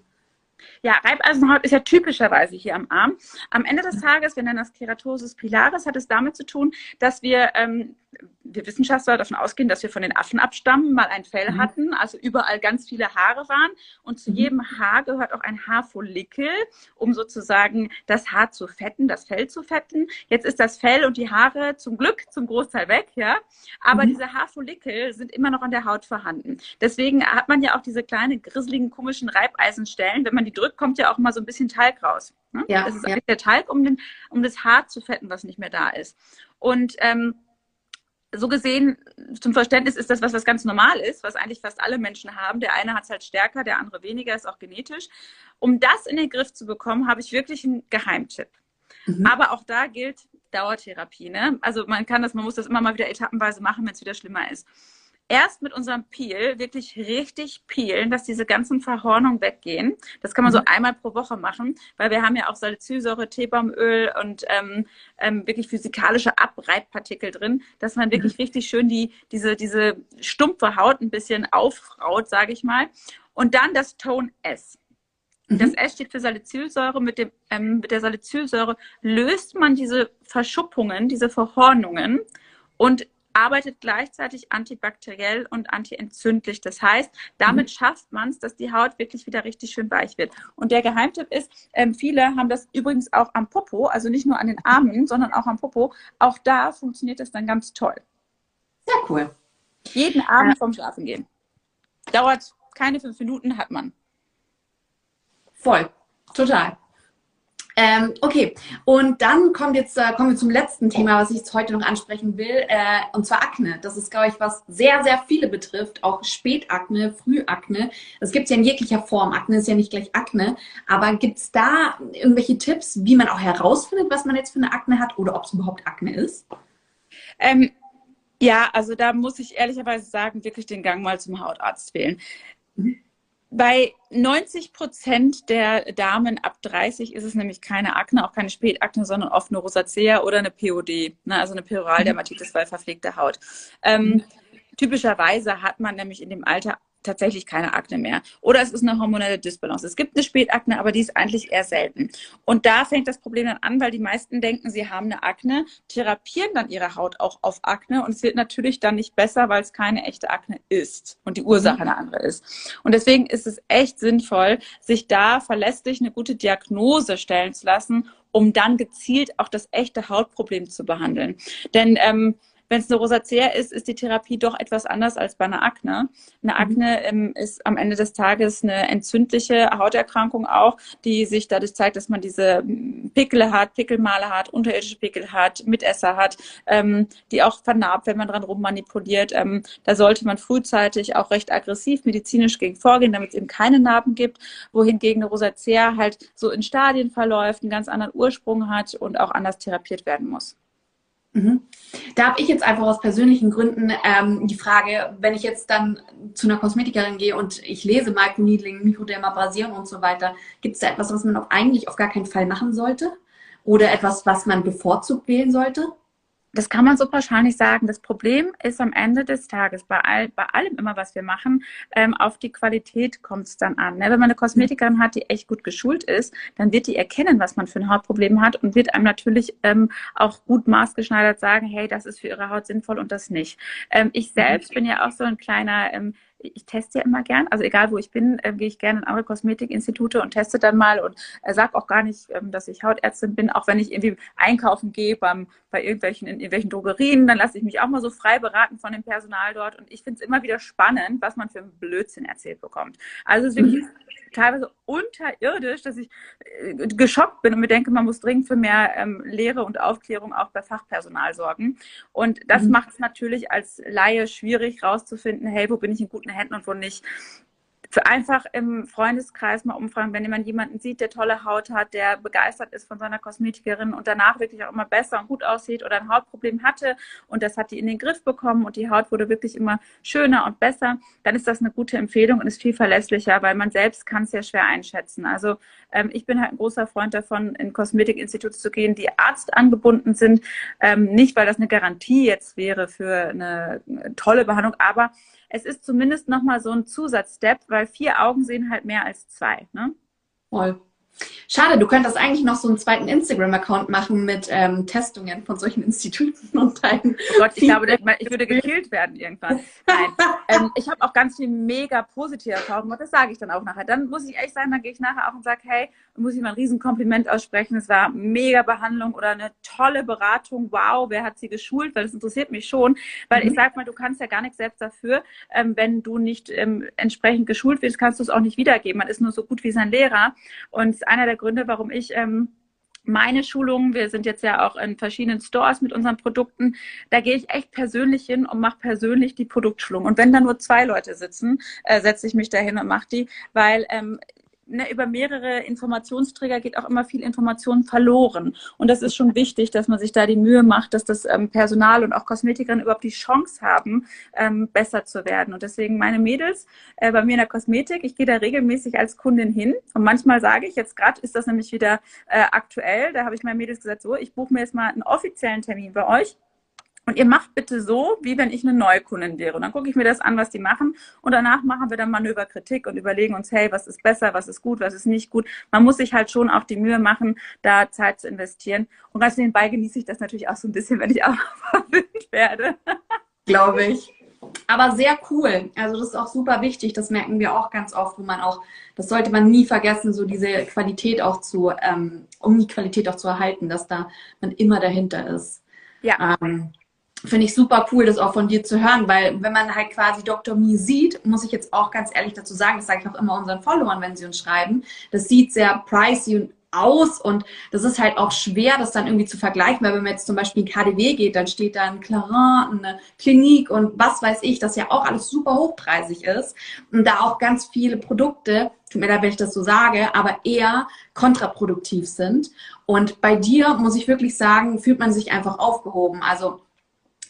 [SPEAKER 2] Ja, Reibeisenhaut ist ja typischerweise hier am Arm. Am Ende des Tages, wir nennen das Keratosis pilaris, hat es damit zu tun, dass wir ähm, wir Wissenschaftler davon ausgehen, dass wir von den Affen abstammen, mal ein Fell mhm. hatten, also überall ganz viele Haare waren. Und zu mhm. jedem Haar gehört auch ein Haarfollikel, um sozusagen das Haar zu fetten, das Fell zu fetten. Jetzt ist das Fell und die Haare zum Glück zum Großteil weg, ja. Aber mhm. diese Haarfollikel sind immer noch an der Haut vorhanden. Deswegen hat man ja auch diese kleinen, grisseligen, komischen Reibeisenstellen. Wenn man die drückt, kommt ja auch mal so ein bisschen Talg raus. Ne? Ja, das ist ja. der Talg, um, den, um das Haar zu fetten, was nicht mehr da ist. Und ähm, so gesehen, zum Verständnis ist das was, was ganz normal ist, was eigentlich fast alle Menschen haben. Der eine hat es halt stärker, der andere weniger, ist auch genetisch. Um das in den Griff zu bekommen, habe ich wirklich einen Geheimtipp. Mhm. Aber auch da gilt Dauertherapie. Ne? Also man kann das, man muss das immer mal wieder etappenweise machen, wenn es wieder schlimmer ist erst mit unserem Peel wirklich richtig peelen, dass diese ganzen Verhornungen weggehen. Das kann man so mhm. einmal pro Woche machen, weil wir haben ja auch Salicylsäure, Teebaumöl und ähm, ähm, wirklich physikalische Abreibpartikel drin, dass man wirklich mhm. richtig schön die, diese, diese stumpfe Haut ein bisschen aufraut, sage ich mal. Und dann das Tone S. Mhm. Das S steht für Salicylsäure. Mit, dem, ähm, mit der Salicylsäure löst man diese Verschuppungen, diese Verhornungen und arbeitet gleichzeitig antibakteriell und antientzündlich. Das heißt, damit mhm. schafft man es, dass die Haut wirklich wieder richtig schön weich wird. Und der Geheimtipp ist, ähm, viele haben das übrigens auch am Popo, also nicht nur an den Armen, sondern auch am Popo. Auch da funktioniert das dann ganz toll.
[SPEAKER 1] Sehr cool.
[SPEAKER 2] Jeden Abend ja. vom Schlafen gehen. Dauert keine fünf Minuten, hat man.
[SPEAKER 1] Voll. Total. Ähm, okay, und dann kommt jetzt, äh, kommen wir zum letzten Thema, was ich jetzt heute noch ansprechen will, äh, und zwar Akne. Das ist, glaube ich, was sehr, sehr viele betrifft, auch Spätakne, Frühakne. Das gibt es ja in jeglicher Form. Akne ist ja nicht gleich Akne, aber gibt es da irgendwelche Tipps, wie man auch herausfindet, was man jetzt für eine Akne hat oder ob es überhaupt Akne ist?
[SPEAKER 2] Ähm, ja, also da muss ich ehrlicherweise sagen, wirklich den Gang mal zum Hautarzt wählen. Mhm Bei 90 Prozent der Damen ab 30 ist es nämlich keine Akne, auch keine Spätakne, sondern oft eine Rosacea oder eine POD, ne, also eine Peroraldermatitis bei verpflegter Haut. Ähm, mhm. Typischerweise hat man nämlich in dem Alter tatsächlich keine Akne mehr. Oder es ist eine hormonelle Dysbalance. Es gibt eine Spätakne, aber die ist eigentlich eher selten. Und da fängt das Problem dann an, weil die meisten denken, sie haben eine Akne, therapieren dann ihre Haut auch auf Akne und es wird natürlich dann nicht besser, weil es keine echte Akne ist und die Ursache eine andere ist. Und deswegen ist es echt sinnvoll, sich da verlässlich eine gute Diagnose stellen zu lassen, um dann gezielt auch das echte Hautproblem zu behandeln. Denn ähm, wenn es eine Rosacea ist, ist die Therapie doch etwas anders als bei einer Akne. Eine mhm. Akne ähm, ist am Ende des Tages eine entzündliche Hauterkrankung auch, die sich dadurch zeigt, dass man diese hm, Pickel hat, Pickelmale hat, unterirdische Pickel hat, Mitesser hat, ähm, die auch vernarbt, wenn man dran rummanipuliert. Ähm, da sollte man frühzeitig auch recht aggressiv medizinisch gegen vorgehen, damit es eben keine Narben gibt, wohingegen eine Rosacea halt so in Stadien verläuft, einen ganz anderen Ursprung hat und auch anders therapiert werden muss.
[SPEAKER 1] Mhm. Da habe ich jetzt einfach aus persönlichen Gründen ähm, die Frage, wenn ich jetzt dann zu einer Kosmetikerin gehe und ich lese Microneedling, Mikrodermabrasion und so weiter, gibt es da etwas, was man auch eigentlich auf gar keinen Fall machen sollte? Oder etwas, was man bevorzugt wählen sollte?
[SPEAKER 2] Das kann man so pauschal nicht sagen. Das Problem ist am Ende des Tages bei, all, bei allem immer, was wir machen, ähm, auf die Qualität kommt es dann an. Ne? Wenn man eine Kosmetikerin hat, die echt gut geschult ist, dann wird die erkennen, was man für ein Hautproblem hat und wird einem natürlich ähm, auch gut maßgeschneidert sagen, hey, das ist für ihre Haut sinnvoll und das nicht. Ähm, ich selbst bin ja auch so ein kleiner ähm, ich teste ja immer gern, also egal wo ich bin, äh, gehe ich gerne in andere Kosmetikinstitute und teste dann mal und äh, sage auch gar nicht, ähm, dass ich Hautärztin bin, auch wenn ich irgendwie einkaufen gehe beim, bei irgendwelchen, in irgendwelchen Drogerien, dann lasse ich mich auch mal so frei beraten von dem Personal dort und ich finde es immer wieder spannend, was man für einen Blödsinn erzählt bekommt. Also es ist wirklich teilweise unterirdisch, dass ich äh, geschockt bin und mir denke, man muss dringend für mehr ähm, Lehre und Aufklärung auch bei Fachpersonal sorgen. Und das mhm. macht es natürlich als Laie schwierig rauszufinden, hey, wo bin ich in guten Händen und wo nicht einfach im Freundeskreis mal umfragen, wenn jemand jemanden sieht, der tolle Haut hat, der begeistert ist von seiner Kosmetikerin und danach wirklich auch immer besser und gut aussieht oder ein Hautproblem hatte und das hat die in den Griff bekommen und die Haut wurde wirklich immer schöner und besser, dann ist das eine gute Empfehlung und ist viel verlässlicher, weil man selbst kann es ja schwer einschätzen. Also ähm, ich bin halt ein großer Freund davon, in Kosmetikinstitute zu gehen, die Arzt angebunden sind. Ähm, nicht, weil das eine Garantie jetzt wäre für eine tolle Behandlung, aber es ist zumindest nochmal so ein Zusatzstep, weil vier Augen sehen halt mehr als zwei. Ne?
[SPEAKER 1] Voll. Schade, du könntest eigentlich noch so einen zweiten Instagram-Account machen mit ähm, Testungen von solchen Instituten und deinen.
[SPEAKER 2] Oh Gott, ich glaube, ich würde gekillt werden irgendwann. Nein. ähm, ich habe auch ganz viel mega positive Erfahrungen und das sage ich dann auch nachher. Dann muss ich echt sagen, dann gehe ich nachher auch und sage, hey, muss ich mal ein Riesenkompliment aussprechen. Es war mega Behandlung oder eine tolle Beratung. Wow, wer hat sie geschult? Weil das interessiert mich schon. Weil mhm. ich sag mal, du kannst ja gar nichts selbst dafür. Ähm, wenn du nicht ähm, entsprechend geschult wirst, kannst du es auch nicht wiedergeben. Man ist nur so gut wie sein Lehrer. Und einer der Gründe, warum ich ähm, meine Schulungen, wir sind jetzt ja auch in verschiedenen Stores mit unseren Produkten, da gehe ich echt persönlich hin und mache persönlich die Produktschulung. Und wenn da nur zwei Leute sitzen, äh, setze ich mich da hin und mache die, weil ähm, ne, über mehrere Informationsträger geht auch immer viel Information verloren. Und das ist schon wichtig, dass man sich da die Mühe macht, dass das ähm, Personal und auch Kosmetikerinnen überhaupt die Chance haben, ähm, besser zu werden. Und deswegen meine Mädels äh, bei mir in der Kosmetik, ich gehe da regelmäßig als Kundin hin. Und manchmal sage ich, jetzt gerade ist das nämlich wieder äh, aktuell, da habe ich meinen Mädels gesagt, so, ich buche mir jetzt mal einen offiziellen Termin bei euch und ihr macht bitte so, wie wenn ich eine Neukundin wäre. Und dann gucke ich mir das an, was die machen. Und danach machen wir dann Manöverkritik und überlegen uns, hey, was ist besser, was ist gut, was ist nicht gut. Man muss sich halt schon auch die Mühe machen, da Zeit zu investieren. Und ganz nebenbei genieße ich das natürlich auch so ein bisschen, wenn ich auch verwöhnt werde.
[SPEAKER 1] Glaube ich. Aber sehr cool. Also das ist auch super wichtig. Das merken wir auch ganz oft, wo man auch, das sollte man nie vergessen, so diese Qualität auch zu, ähm, um die Qualität auch zu erhalten, dass da man immer dahinter ist. Ja. Ähm, finde ich super cool, das auch von dir zu hören, weil wenn man halt quasi Dr. Me sieht, muss ich jetzt auch ganz ehrlich dazu sagen, das sage ich auch immer unseren Followern, wenn sie uns schreiben, das sieht sehr pricey aus und das ist halt auch schwer, das dann irgendwie zu vergleichen, weil wenn man jetzt zum Beispiel in KDW geht, dann steht da ein Clarin, eine Klinik und was weiß ich, das ja auch alles super hochpreisig ist und da auch ganz viele Produkte, tut mir leid, wenn ich das so sage, aber eher kontraproduktiv sind und bei dir muss ich wirklich sagen, fühlt man sich einfach aufgehoben, also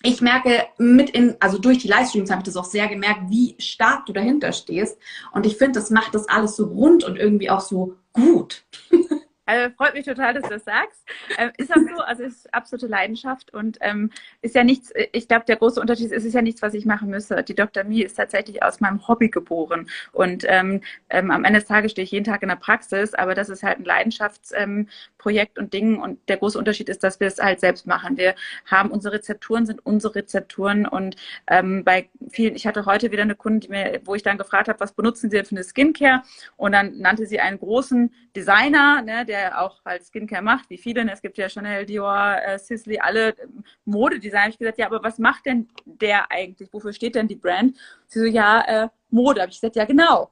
[SPEAKER 1] ich merke mit in, also durch die Livestreams habe ich das auch sehr gemerkt, wie stark du dahinter stehst. Und ich finde, das macht das alles so rund und irgendwie auch so gut.
[SPEAKER 2] Also freut mich total, dass du das sagst. Ähm, ist auch so, also ist absolute Leidenschaft und ähm, ist ja nichts, ich glaube, der große Unterschied ist, es ist ja nichts, was ich machen müsse. Die Dr. Mi ist tatsächlich aus meinem Hobby geboren und ähm, ähm, am Ende des Tages stehe ich jeden Tag in der Praxis, aber das ist halt ein Leidenschaftsprojekt ähm, und Ding und der große Unterschied ist, dass wir es halt selbst machen. Wir haben unsere Rezepturen, sind unsere Rezepturen und ähm, bei vielen, ich hatte heute wieder eine Kundin, mir, wo ich dann gefragt habe, was benutzen Sie denn für eine Skincare und dann nannte sie einen großen Designer, ne, der der auch halt Skincare macht, wie viele. Es gibt ja Chanel, Dior, äh, Sisley, alle ähm, Modedesigner. Ich gesagt, ja, aber was macht denn der eigentlich? Wofür steht denn die Brand? Sie so, ja, äh, Mode. Habe ich gesagt, ja, genau.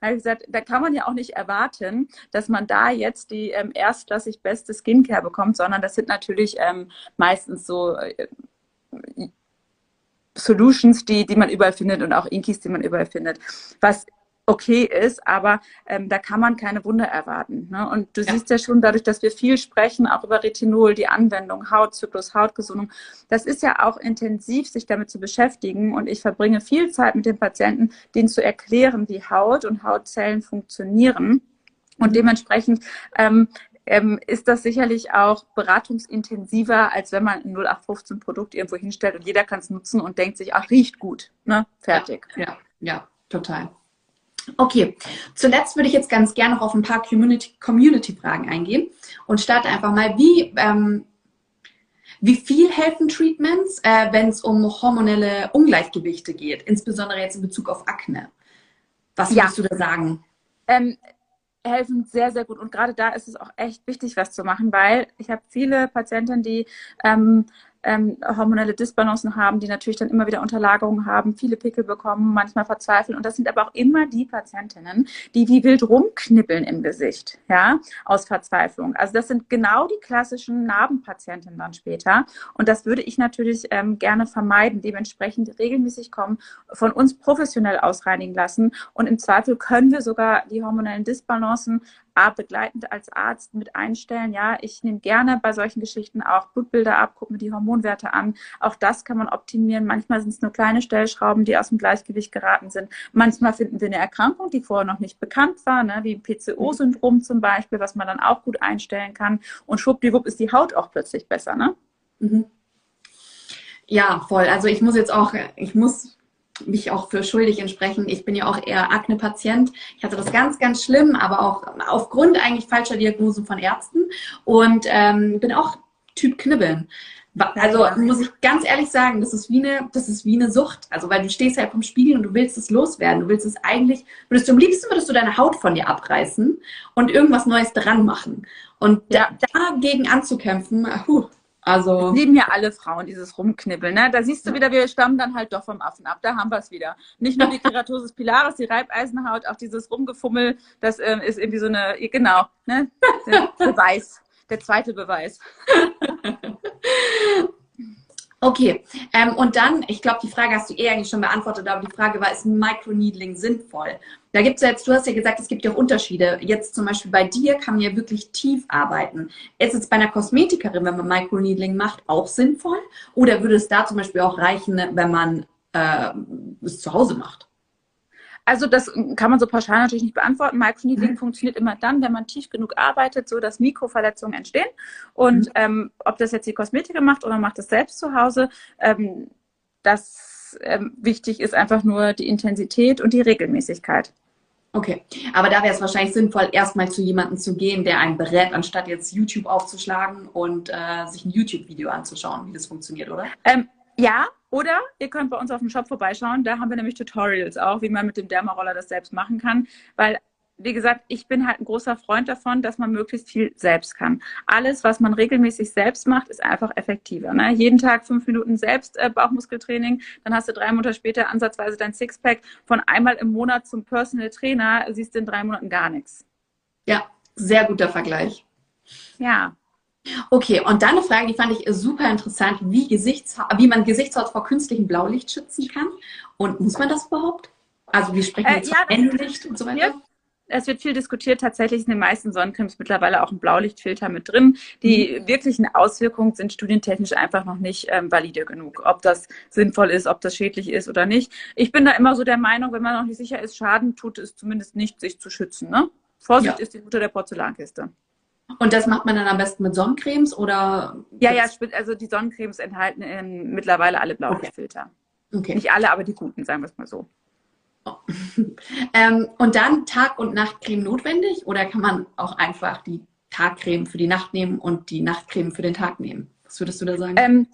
[SPEAKER 2] Da habe ich gesagt, da kann man ja auch nicht erwarten, dass man da jetzt die ähm, erstklassig beste Skincare bekommt, sondern das sind natürlich ähm, meistens so äh, Solutions, die, die man überall findet und auch Inkis, die man überall findet. Was okay ist, aber ähm, da kann man keine Wunder erwarten. Ne? Und du ja. siehst ja schon dadurch, dass wir viel sprechen, auch über Retinol, die Anwendung, Hautzyklus, Hautgesundung, das ist ja auch intensiv, sich damit zu beschäftigen. Und ich verbringe viel Zeit mit den Patienten, denen zu erklären, wie Haut und Hautzellen funktionieren. Und mhm. dementsprechend ähm, ähm, ist das sicherlich auch beratungsintensiver, als wenn man ein 0815 Produkt irgendwo hinstellt und jeder kann es nutzen und denkt sich, ach, riecht gut. Ne? Fertig.
[SPEAKER 1] Ja, ja, ja total. Okay, zuletzt würde ich jetzt ganz gerne noch auf ein paar Community-Fragen Community eingehen und starte einfach mal, wie, ähm, wie viel helfen Treatments, äh, wenn es um hormonelle Ungleichgewichte geht, insbesondere jetzt in Bezug auf Akne? Was würdest ja. du da sagen?
[SPEAKER 2] Ähm, helfen sehr, sehr gut. Und gerade da ist es auch echt wichtig, was zu machen, weil ich habe viele Patienten, die ähm, ähm, hormonelle Disbalancen haben, die natürlich dann immer wieder Unterlagerungen haben, viele Pickel bekommen, manchmal verzweifeln. Und das sind aber auch immer die Patientinnen, die wie wild rumknippeln im Gesicht, ja, aus Verzweiflung. Also das sind genau die klassischen Narbenpatientinnen dann später. Und das würde ich natürlich ähm, gerne vermeiden, dementsprechend regelmäßig kommen, von uns professionell ausreinigen lassen. Und im Zweifel können wir sogar die hormonellen Disbalancen begleitend als Arzt mit einstellen. Ja, ich nehme gerne bei solchen Geschichten auch Blutbilder ab, gucke mir die Hormonwerte an. Auch das kann man optimieren. Manchmal sind es nur kleine Stellschrauben, die aus dem Gleichgewicht geraten sind. Manchmal finden wir eine Erkrankung, die vorher noch nicht bekannt war, ne, wie PCO-Syndrom zum Beispiel, was man dann auch gut einstellen kann. Und schwuppdiwupp ist die Haut auch plötzlich besser. Ne? Mhm.
[SPEAKER 1] Ja, voll. Also ich muss jetzt auch, ich muss mich auch für schuldig entsprechen. Ich bin ja auch eher Akne-Patient. Ich hatte das ganz, ganz schlimm, aber auch aufgrund eigentlich falscher Diagnosen von Ärzten und ähm, bin auch Typ Knibbeln. Also muss ich ganz ehrlich sagen, das ist wie eine, das ist wie eine Sucht. Also weil du stehst halt vom Spiegel und du willst es loswerden. Du willst es eigentlich, würdest du am liebsten würdest du deine Haut von dir abreißen und irgendwas Neues dran machen. Und da, dagegen anzukämpfen, puh, also.
[SPEAKER 2] Das lieben ja alle Frauen, dieses Rumknibbeln. Ne? Da siehst du wieder, wir stammen dann halt doch vom Affen ab. Da haben wir es wieder. Nicht nur die Keratosis pilaris, die Reibeisenhaut, auch dieses Rumgefummel, das ähm, ist irgendwie so eine, genau, ne? Der Beweis. Der zweite Beweis.
[SPEAKER 1] Okay, ähm, und dann, ich glaube, die Frage hast du eh eigentlich schon beantwortet, aber die Frage war, ist Microneedling sinnvoll? Da gibt es ja jetzt, du hast ja gesagt, es gibt ja auch Unterschiede. Jetzt zum Beispiel bei dir kann man ja wirklich tief arbeiten. Ist es bei einer Kosmetikerin, wenn man Microneedling macht, auch sinnvoll? Oder würde es da zum Beispiel auch reichen, wenn man äh, es zu Hause macht?
[SPEAKER 2] Also das kann man so pauschal natürlich nicht beantworten. Microneedling mhm. funktioniert immer dann, wenn man tief genug arbeitet, so dass Mikroverletzungen entstehen. Und mhm. ähm, ob das jetzt die Kosmetiker macht oder macht es selbst zu Hause, ähm, das ähm, wichtig ist einfach nur die Intensität und die Regelmäßigkeit.
[SPEAKER 1] Okay, aber da wäre es wahrscheinlich sinnvoll, erstmal zu jemandem zu gehen, der einen berät, anstatt jetzt YouTube aufzuschlagen und äh, sich ein YouTube-Video anzuschauen, wie das funktioniert, oder?
[SPEAKER 2] Ähm, ja, oder ihr könnt bei uns auf dem Shop vorbeischauen. Da haben wir nämlich Tutorials auch, wie man mit dem Dermaroller das selbst machen kann. Weil, wie gesagt, ich bin halt ein großer Freund davon, dass man möglichst viel selbst kann. Alles, was man regelmäßig selbst macht, ist einfach effektiver. Ne? Jeden Tag fünf Minuten selbst äh, Bauchmuskeltraining, dann hast du drei Monate später ansatzweise dein Sixpack. Von einmal im Monat zum Personal Trainer siehst du in drei Monaten gar nichts.
[SPEAKER 1] Ja, sehr guter Vergleich.
[SPEAKER 2] Ja,
[SPEAKER 1] Okay, und dann eine Frage, die fand ich super interessant, wie, Gesichts wie man Gesichtshaut vor künstlichem Blaulicht schützen kann. Und muss man das überhaupt? Also wir sprechen äh, jetzt äh, ja, von Endlicht und so weiter.
[SPEAKER 2] es wird viel diskutiert. Tatsächlich sind in den meisten Sonnencremes mittlerweile auch ein Blaulichtfilter mit drin. Die mhm. wirklichen Auswirkungen sind studientechnisch einfach noch nicht ähm, valide genug. Ob das sinnvoll ist, ob das schädlich ist oder nicht. Ich bin da immer so der Meinung, wenn man noch nicht sicher ist, Schaden tut es zumindest nicht, sich zu schützen. Ne? Vorsicht ja. ist die Mutter der Porzellankiste.
[SPEAKER 1] Und das macht man dann am besten mit Sonnencremes oder?
[SPEAKER 2] Ja, ja, also die Sonnencremes enthalten ähm, mittlerweile alle Blaulichtfilter. Okay. okay. Nicht alle, aber die guten, sagen wir es mal so.
[SPEAKER 1] ähm, und dann Tag- und Nachtcreme notwendig oder kann man auch einfach die Tagcreme für die Nacht nehmen und die Nachtcreme für den Tag nehmen? Was würdest du da sagen?
[SPEAKER 2] Ähm,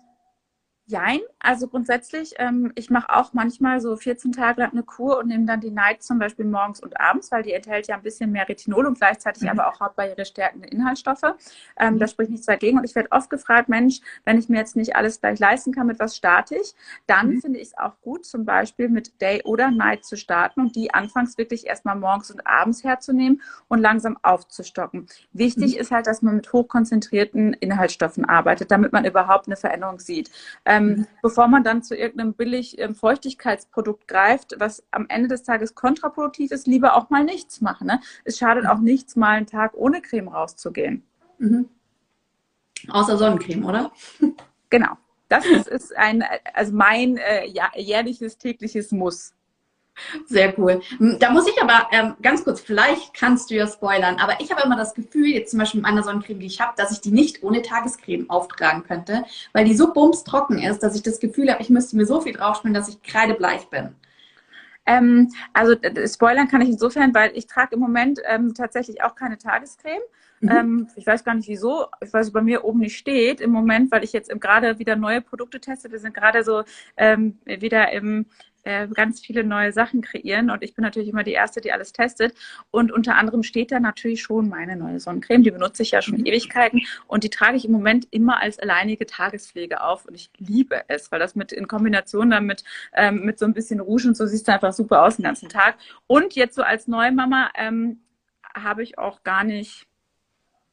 [SPEAKER 2] Jein, also grundsätzlich, ähm, ich mache auch manchmal so 14 Tage lang eine Kur und nehme dann die Night zum Beispiel morgens und abends, weil die enthält ja ein bisschen mehr Retinol und gleichzeitig mhm. aber auch hautbarriere stärkende Inhaltsstoffe. Ähm, mhm. Da spricht nichts dagegen. Und ich werde oft gefragt, Mensch, wenn ich mir jetzt nicht alles gleich leisten kann, mit was starte ich? Dann mhm. finde ich es auch gut, zum Beispiel mit Day oder Night zu starten und die anfangs wirklich erstmal morgens und abends herzunehmen und langsam aufzustocken. Wichtig mhm. ist halt, dass man mit hochkonzentrierten Inhaltsstoffen arbeitet, damit man überhaupt eine Veränderung sieht. Ähm, ähm, bevor man dann zu irgendeinem billig ähm, Feuchtigkeitsprodukt greift, was am Ende des Tages kontraproduktiv ist, lieber auch mal nichts machen. Ne? Es schadet auch nichts, mal einen Tag ohne Creme rauszugehen.
[SPEAKER 1] Mhm. Außer Sonnencreme, oder?
[SPEAKER 2] Genau. Das ist, ist ein, also mein äh, jährliches tägliches Muss.
[SPEAKER 1] Sehr cool. Hm, da muss ich aber ähm, ganz kurz, vielleicht kannst du ja spoilern, aber ich habe immer das Gefühl, jetzt zum Beispiel mit meiner Sonnencreme, die ich habe, dass ich die nicht ohne Tagescreme auftragen könnte, weil die so bumstrocken ist, dass ich das Gefühl habe, ich müsste mir so viel draufspielen, dass ich kreidebleich bin.
[SPEAKER 2] Ähm, also spoilern kann ich insofern, weil ich trage im Moment ähm, tatsächlich auch keine Tagescreme. Mhm. Ähm, ich weiß gar nicht wieso, ich weiß, bei mir oben nicht steht im Moment, weil ich jetzt gerade wieder neue Produkte teste. Wir sind gerade so ähm, wieder im äh, ganz viele neue Sachen kreieren und ich bin natürlich immer die Erste, die alles testet. Und unter anderem steht da natürlich schon meine neue Sonnencreme, die benutze ich ja schon Ewigkeiten und die trage ich im Moment immer als alleinige Tagespflege auf und ich liebe es, weil das mit in Kombination dann mit, ähm, mit so ein bisschen Rouge und so siehst du einfach super aus den ganzen Tag. Und jetzt so als neue Mama ähm, habe ich auch gar nicht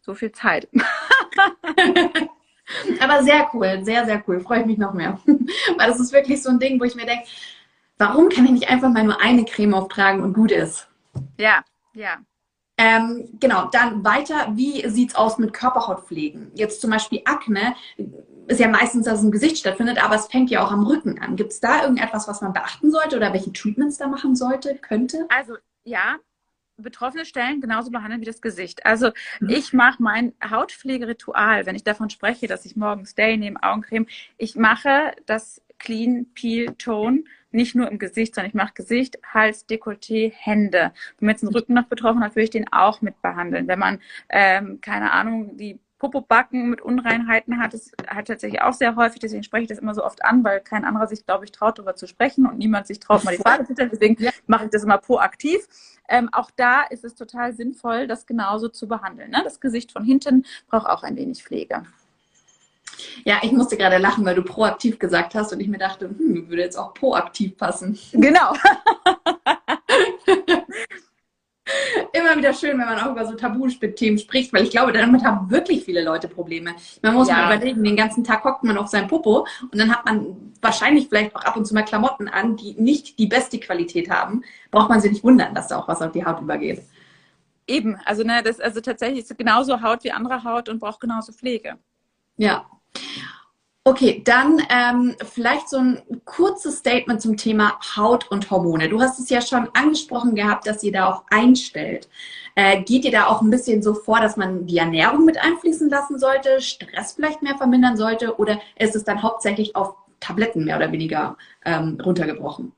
[SPEAKER 2] so viel Zeit.
[SPEAKER 1] Aber sehr cool, sehr, sehr cool. Freue ich mich noch mehr. Weil das ist wirklich so ein Ding, wo ich mir denke, warum kann ich nicht einfach mal nur eine Creme auftragen und gut ist?
[SPEAKER 2] Ja, ja.
[SPEAKER 1] Ähm, genau, dann weiter, wie sieht's aus mit Körperhautpflegen? Jetzt zum Beispiel Akne ist ja meistens, dass es im Gesicht stattfindet, aber es fängt ja auch am Rücken an. Gibt es da irgendetwas, was man beachten sollte oder welche Treatments da machen sollte, könnte?
[SPEAKER 2] Also ja, betroffene Stellen genauso behandeln wie das Gesicht. Also mhm. ich mache mein Hautpflegeritual, wenn ich davon spreche, dass ich morgens Day nehme, Augencreme, ich mache das Clean Peel Tone nicht nur im Gesicht, sondern ich mache Gesicht, Hals, Dekolleté, Hände. Wenn man jetzt einen Rücken noch betroffen hat, würde ich den auch mit behandeln. Wenn man, ähm, keine Ahnung, die Popobacken mit Unreinheiten hat, es hat tatsächlich auch sehr häufig, deswegen spreche ich das immer so oft an, weil kein anderer sich, glaube ich, traut, darüber zu sprechen und niemand sich traut, mal die Frage zu stellen. Deswegen ja. mache ich das immer proaktiv. Ähm, auch da ist es total sinnvoll, das genauso zu behandeln. Ne? Das Gesicht von hinten braucht auch ein wenig Pflege.
[SPEAKER 1] Ja, ich musste gerade lachen, weil du proaktiv gesagt hast und ich mir dachte, hm, würde jetzt auch proaktiv passen.
[SPEAKER 2] Genau.
[SPEAKER 1] Immer wieder schön, wenn man auch über so Tabu-Themen spricht, weil ich glaube, damit haben wirklich viele Leute Probleme. Man muss ja. mal überlegen, den ganzen Tag hockt man auf seinem Popo und dann hat man wahrscheinlich vielleicht auch ab und zu mal Klamotten an, die nicht die beste Qualität haben. Braucht man sich nicht wundern, dass da auch was auf die Haut übergeht.
[SPEAKER 2] Eben, also ne, das also tatsächlich ist genauso Haut wie andere Haut und braucht genauso Pflege.
[SPEAKER 1] Ja, Okay, dann ähm, vielleicht so ein kurzes Statement zum Thema Haut und Hormone. Du hast es ja schon angesprochen gehabt, dass ihr da auch einstellt. Äh, geht ihr da auch ein bisschen so vor, dass man die Ernährung mit einfließen lassen sollte, Stress vielleicht mehr vermindern sollte oder ist es dann hauptsächlich auf Tabletten mehr oder weniger ähm, runtergebrochen?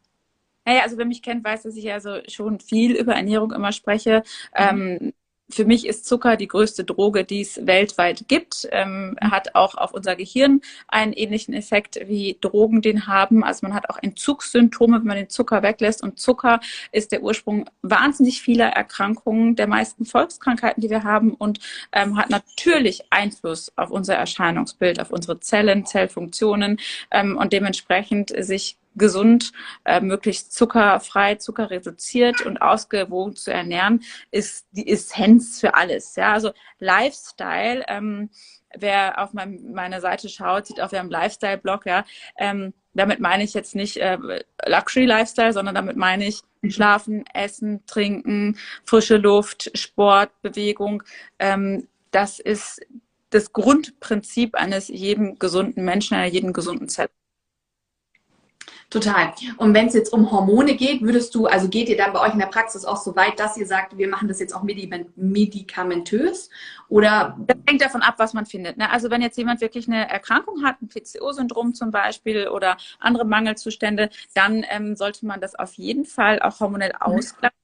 [SPEAKER 2] Naja, also wer mich kennt, weiß, dass ich also schon viel über Ernährung immer spreche. Mhm. Ähm, für mich ist Zucker die größte Droge, die es weltweit gibt. Ähm, mhm. hat auch auf unser Gehirn einen ähnlichen Effekt wie Drogen den haben. Also man hat auch Entzugssymptome, wenn man den Zucker weglässt. Und Zucker ist der Ursprung wahnsinnig vieler Erkrankungen, der meisten Volkskrankheiten, die wir haben und ähm, hat natürlich Einfluss auf unser Erscheinungsbild, auf unsere Zellen, Zellfunktionen ähm, und dementsprechend sich gesund, äh, möglichst zuckerfrei, zuckerreduziert und ausgewogen zu ernähren, ist die Essenz für alles. Ja, also Lifestyle. Ähm, wer auf mein, meine Seite schaut, sieht wir haben Lifestyle-Blog, ja. Ähm, damit meine ich jetzt nicht äh, Luxury Lifestyle, sondern damit meine ich. Schlafen, Essen, Trinken, frische Luft, Sport, Bewegung. Ähm, das ist das Grundprinzip eines jeden gesunden Menschen, einer jeden gesunden Zelle.
[SPEAKER 1] Total. Und wenn es jetzt um Hormone geht, würdest du, also geht ihr dann bei euch in der Praxis auch so weit, dass ihr sagt, wir machen das jetzt auch medikamentös? Oder?
[SPEAKER 2] Das hängt davon ab, was man findet. Ne? Also wenn jetzt jemand wirklich eine Erkrankung hat, ein PCO-Syndrom zum Beispiel oder andere Mangelzustände, dann ähm, sollte man das auf jeden Fall auch hormonell mhm. ausgleichen.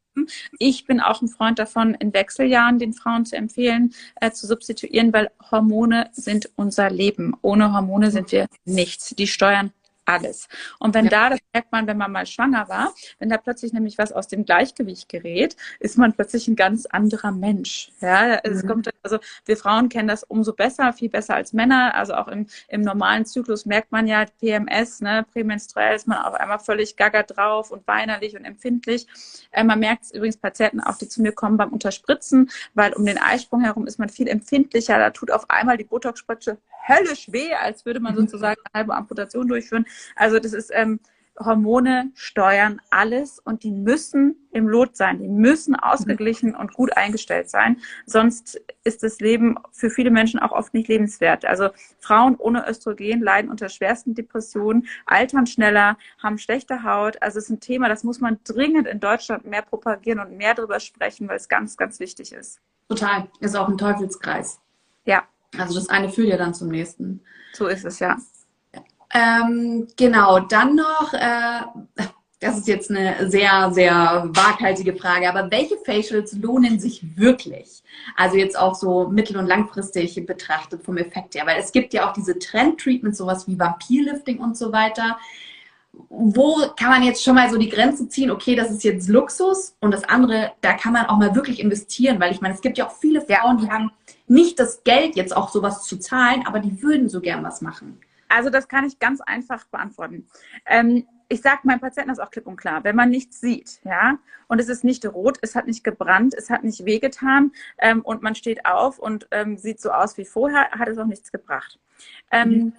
[SPEAKER 2] Ich bin auch ein Freund davon, in Wechseljahren den Frauen zu empfehlen, äh, zu substituieren, weil Hormone sind unser Leben. Ohne Hormone sind wir nichts. Die steuern alles. Und wenn ja. da, das merkt man, wenn man mal schwanger war, wenn da plötzlich nämlich was aus dem Gleichgewicht gerät, ist man plötzlich ein ganz anderer Mensch. Ja, es mhm. kommt, also wir Frauen kennen das umso besser, viel besser als Männer. Also auch im, im normalen Zyklus merkt man ja PMS, ne, prämenstruell ist man auf einmal völlig gaga drauf und weinerlich und empfindlich. Äh, man merkt es übrigens Patienten auch, die zu mir kommen beim Unterspritzen, weil um den Eisprung herum ist man viel empfindlicher. Da tut auf einmal die Botox-Spritze höllisch weh, als würde man mhm. sozusagen eine halbe Amputation durchführen. Also das ist ähm, Hormone steuern alles und die müssen im Lot sein. Die müssen ausgeglichen mhm. und gut eingestellt sein. Sonst ist das Leben für viele Menschen auch oft nicht lebenswert. Also Frauen ohne Östrogen leiden unter schwersten Depressionen, altern schneller, haben schlechte Haut. Also es ist ein Thema, das muss man dringend in Deutschland mehr propagieren und mehr darüber sprechen, weil es ganz, ganz wichtig ist.
[SPEAKER 1] Total. Ist auch ein Teufelskreis.
[SPEAKER 2] Ja.
[SPEAKER 1] Also das eine führt ja dann zum nächsten.
[SPEAKER 2] So ist es, ja.
[SPEAKER 1] Ähm, genau, dann noch, äh, das ist jetzt eine sehr, sehr waghalsige Frage, aber welche Facials lohnen sich wirklich? Also jetzt auch so mittel- und langfristig betrachtet vom Effekt her, weil es gibt ja auch diese Trend-Treatments, sowas wie Vampirlifting und so weiter. Wo kann man jetzt schon mal so die Grenze ziehen, okay, das ist jetzt Luxus und das andere, da kann man auch mal wirklich investieren, weil ich meine, es gibt ja auch viele Frauen, die haben nicht das Geld, jetzt auch sowas zu zahlen, aber die würden so gern was machen.
[SPEAKER 2] Also das kann ich ganz einfach beantworten. Ähm, ich sage meinen Patienten das auch klipp und klar. Wenn man nichts sieht, ja, und es ist nicht rot, es hat nicht gebrannt, es hat nicht wehgetan ähm, und man steht auf und ähm, sieht so aus wie vorher, hat es auch nichts gebracht. Ähm, mhm.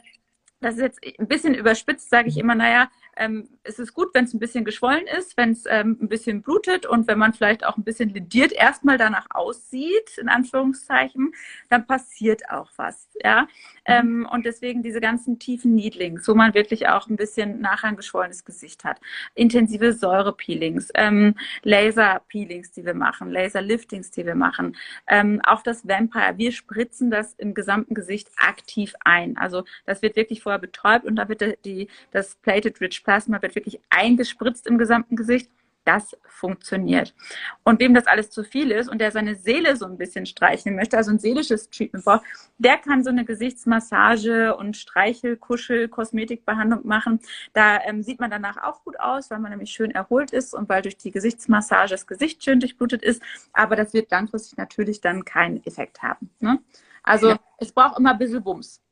[SPEAKER 2] Das ist jetzt ein bisschen überspitzt, sage ich immer, naja, ähm, es ist gut, wenn es ein bisschen geschwollen ist, wenn es ähm, ein bisschen blutet und wenn man vielleicht auch ein bisschen lediert erstmal danach aussieht, in Anführungszeichen, dann passiert auch was. Ja? Mhm. Ähm, und deswegen diese ganzen tiefen Needlings, wo man wirklich auch ein bisschen nachher ein geschwollenes Gesicht hat. Intensive Säurepeelings, ähm, Laser-Peelings, die wir machen, Laser-Liftings, die wir machen. Ähm, auch das Vampire, wir spritzen das im gesamten Gesicht aktiv ein. Also das wird wirklich vorher betäubt und da wird die, das Plated Rich Plasma wird wirklich eingespritzt im gesamten Gesicht. Das funktioniert. Und wem das alles zu viel ist und der seine Seele so ein bisschen streicheln möchte, also ein seelisches Treatment braucht, der kann so eine Gesichtsmassage und Streichel, Kuschel, Kosmetikbehandlung machen. Da ähm, sieht man danach auch gut aus, weil man nämlich schön erholt ist und weil durch die Gesichtsmassage das Gesicht schön durchblutet ist. Aber das wird langfristig natürlich dann keinen Effekt haben. Ne? Also ja. es braucht immer ein bisschen Bums.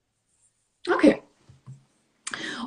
[SPEAKER 1] Okay.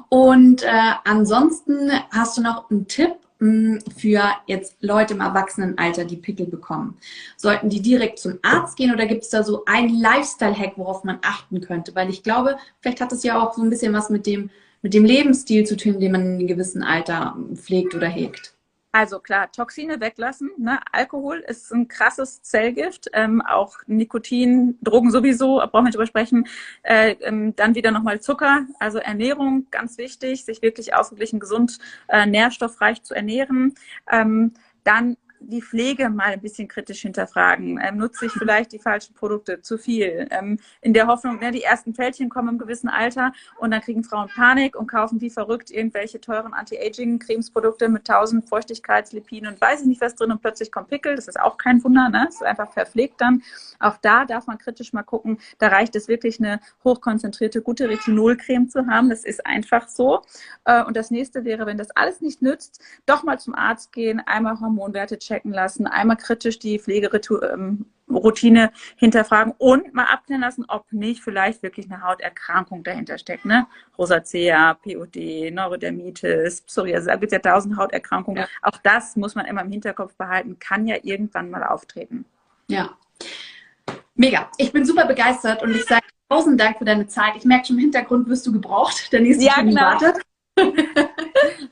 [SPEAKER 1] Und äh, ansonsten hast du noch einen Tipp mh, hm, für jetzt Leute im Erwachsenenalter, die Pickel bekommen? Sollten die direkt zum Arzt gehen oder gibt es da so einen Lifestyle-Hack, worauf man achten könnte? Weil ich glaube, vielleicht hat es ja auch so ein bisschen was mit dem, mit dem Lebensstil zu tun, den man in einem gewissen Alter pflegt oder hegt.
[SPEAKER 2] Also klar, Toxine weglassen. Ne? Alkohol ist ein krasses Zellgift. Ähm, auch Nikotin, Drogen sowieso, brauchen wir nicht drüber sprechen. Äh, ähm, dann wieder nochmal Zucker. Also Ernährung, ganz wichtig, sich wirklich ausgeglichen, gesund, äh, nährstoffreich zu ernähren. Ähm, dann die Pflege mal ein bisschen kritisch hinterfragen. Ähm, nutze ich vielleicht die falschen Produkte zu viel? Ähm, in der Hoffnung, ne, die ersten Fältchen kommen im gewissen Alter und dann kriegen Frauen Panik und kaufen wie verrückt irgendwelche teuren Anti-Aging-Cremesprodukte mit tausend Feuchtigkeitslipiden und weiß ich nicht was drin und plötzlich kommt Pickel. Das ist auch kein Wunder, ne? Das ist einfach verpflegt dann. Auch da darf man kritisch mal gucken. Da reicht es wirklich eine hochkonzentrierte, gute Retinolcreme zu haben. Das ist einfach so. Äh, und das nächste wäre, wenn das alles nicht nützt, doch mal zum Arzt gehen, einmal Hormonwerte checken lassen, einmal kritisch die Pflegeroutine ähm, hinterfragen und mal abklären lassen, ob nicht vielleicht wirklich eine Hauterkrankung dahinter steckt. Ne? Rosacea, POD, Neurodermitis, Psoriasis, da gibt es ja tausend Hauterkrankungen. Ja. Auch das muss man immer im Hinterkopf behalten, kann ja irgendwann mal auftreten.
[SPEAKER 1] Ja. Mega. Ich bin super begeistert und ich sage tausend Dank für deine Zeit. Ich merke schon im Hintergrund wirst du gebraucht. Der nächste
[SPEAKER 2] ja, Termin genau. wartet.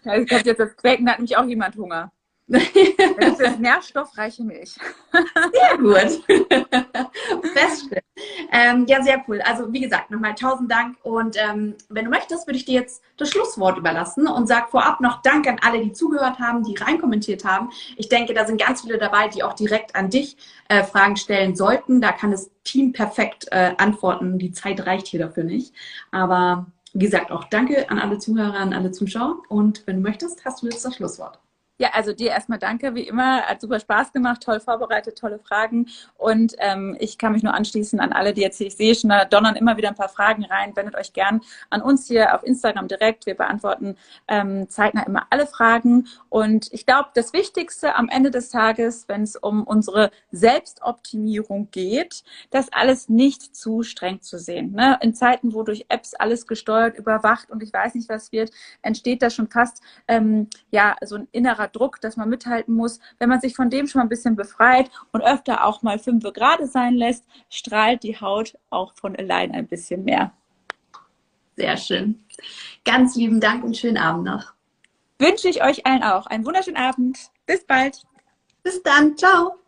[SPEAKER 2] Ja, ich könnte jetzt das Quäken, da hat nämlich auch jemand Hunger. Das ist nährstoffreiche Milch.
[SPEAKER 1] Sehr gut. Feststellen. Ähm, ja, sehr cool. Also wie gesagt, nochmal tausend Dank. Und ähm, wenn du möchtest, würde ich dir jetzt das Schlusswort überlassen und sag vorab noch Dank an alle, die zugehört haben, die reinkommentiert haben. Ich denke, da sind ganz viele dabei, die auch direkt an dich äh, Fragen stellen sollten. Da kann das Team perfekt äh, antworten. Die Zeit reicht hier dafür nicht. Aber wie gesagt, auch danke an alle Zuhörer, an alle Zuschauer. Und wenn du möchtest, hast du jetzt das Schlusswort.
[SPEAKER 2] Ja, also dir erstmal danke, wie immer. Hat super Spaß gemacht, toll vorbereitet, tolle Fragen. Und ähm, ich kann mich nur anschließen an alle, die jetzt hier, ich sehe schon, da donnern immer wieder ein paar Fragen rein. Wendet euch gern an uns hier auf Instagram direkt. Wir beantworten ähm, zeitnah immer alle Fragen. Und ich glaube, das Wichtigste am Ende des Tages, wenn es um unsere Selbstoptimierung geht, das alles nicht zu streng zu sehen. Ne? In Zeiten, wo durch Apps alles gesteuert, überwacht und ich weiß nicht, was wird, entsteht da schon fast ähm, ja so ein innerer innerer Druck, dass man mithalten muss. Wenn man sich von dem schon mal ein bisschen befreit und öfter auch mal fünf gerade sein lässt, strahlt die Haut auch von allein ein bisschen mehr.
[SPEAKER 1] Sehr schön. Ganz lieben Dank und schönen Abend noch.
[SPEAKER 2] Wünsche ich euch allen auch einen wunderschönen Abend. Bis bald.
[SPEAKER 1] Bis dann. Ciao.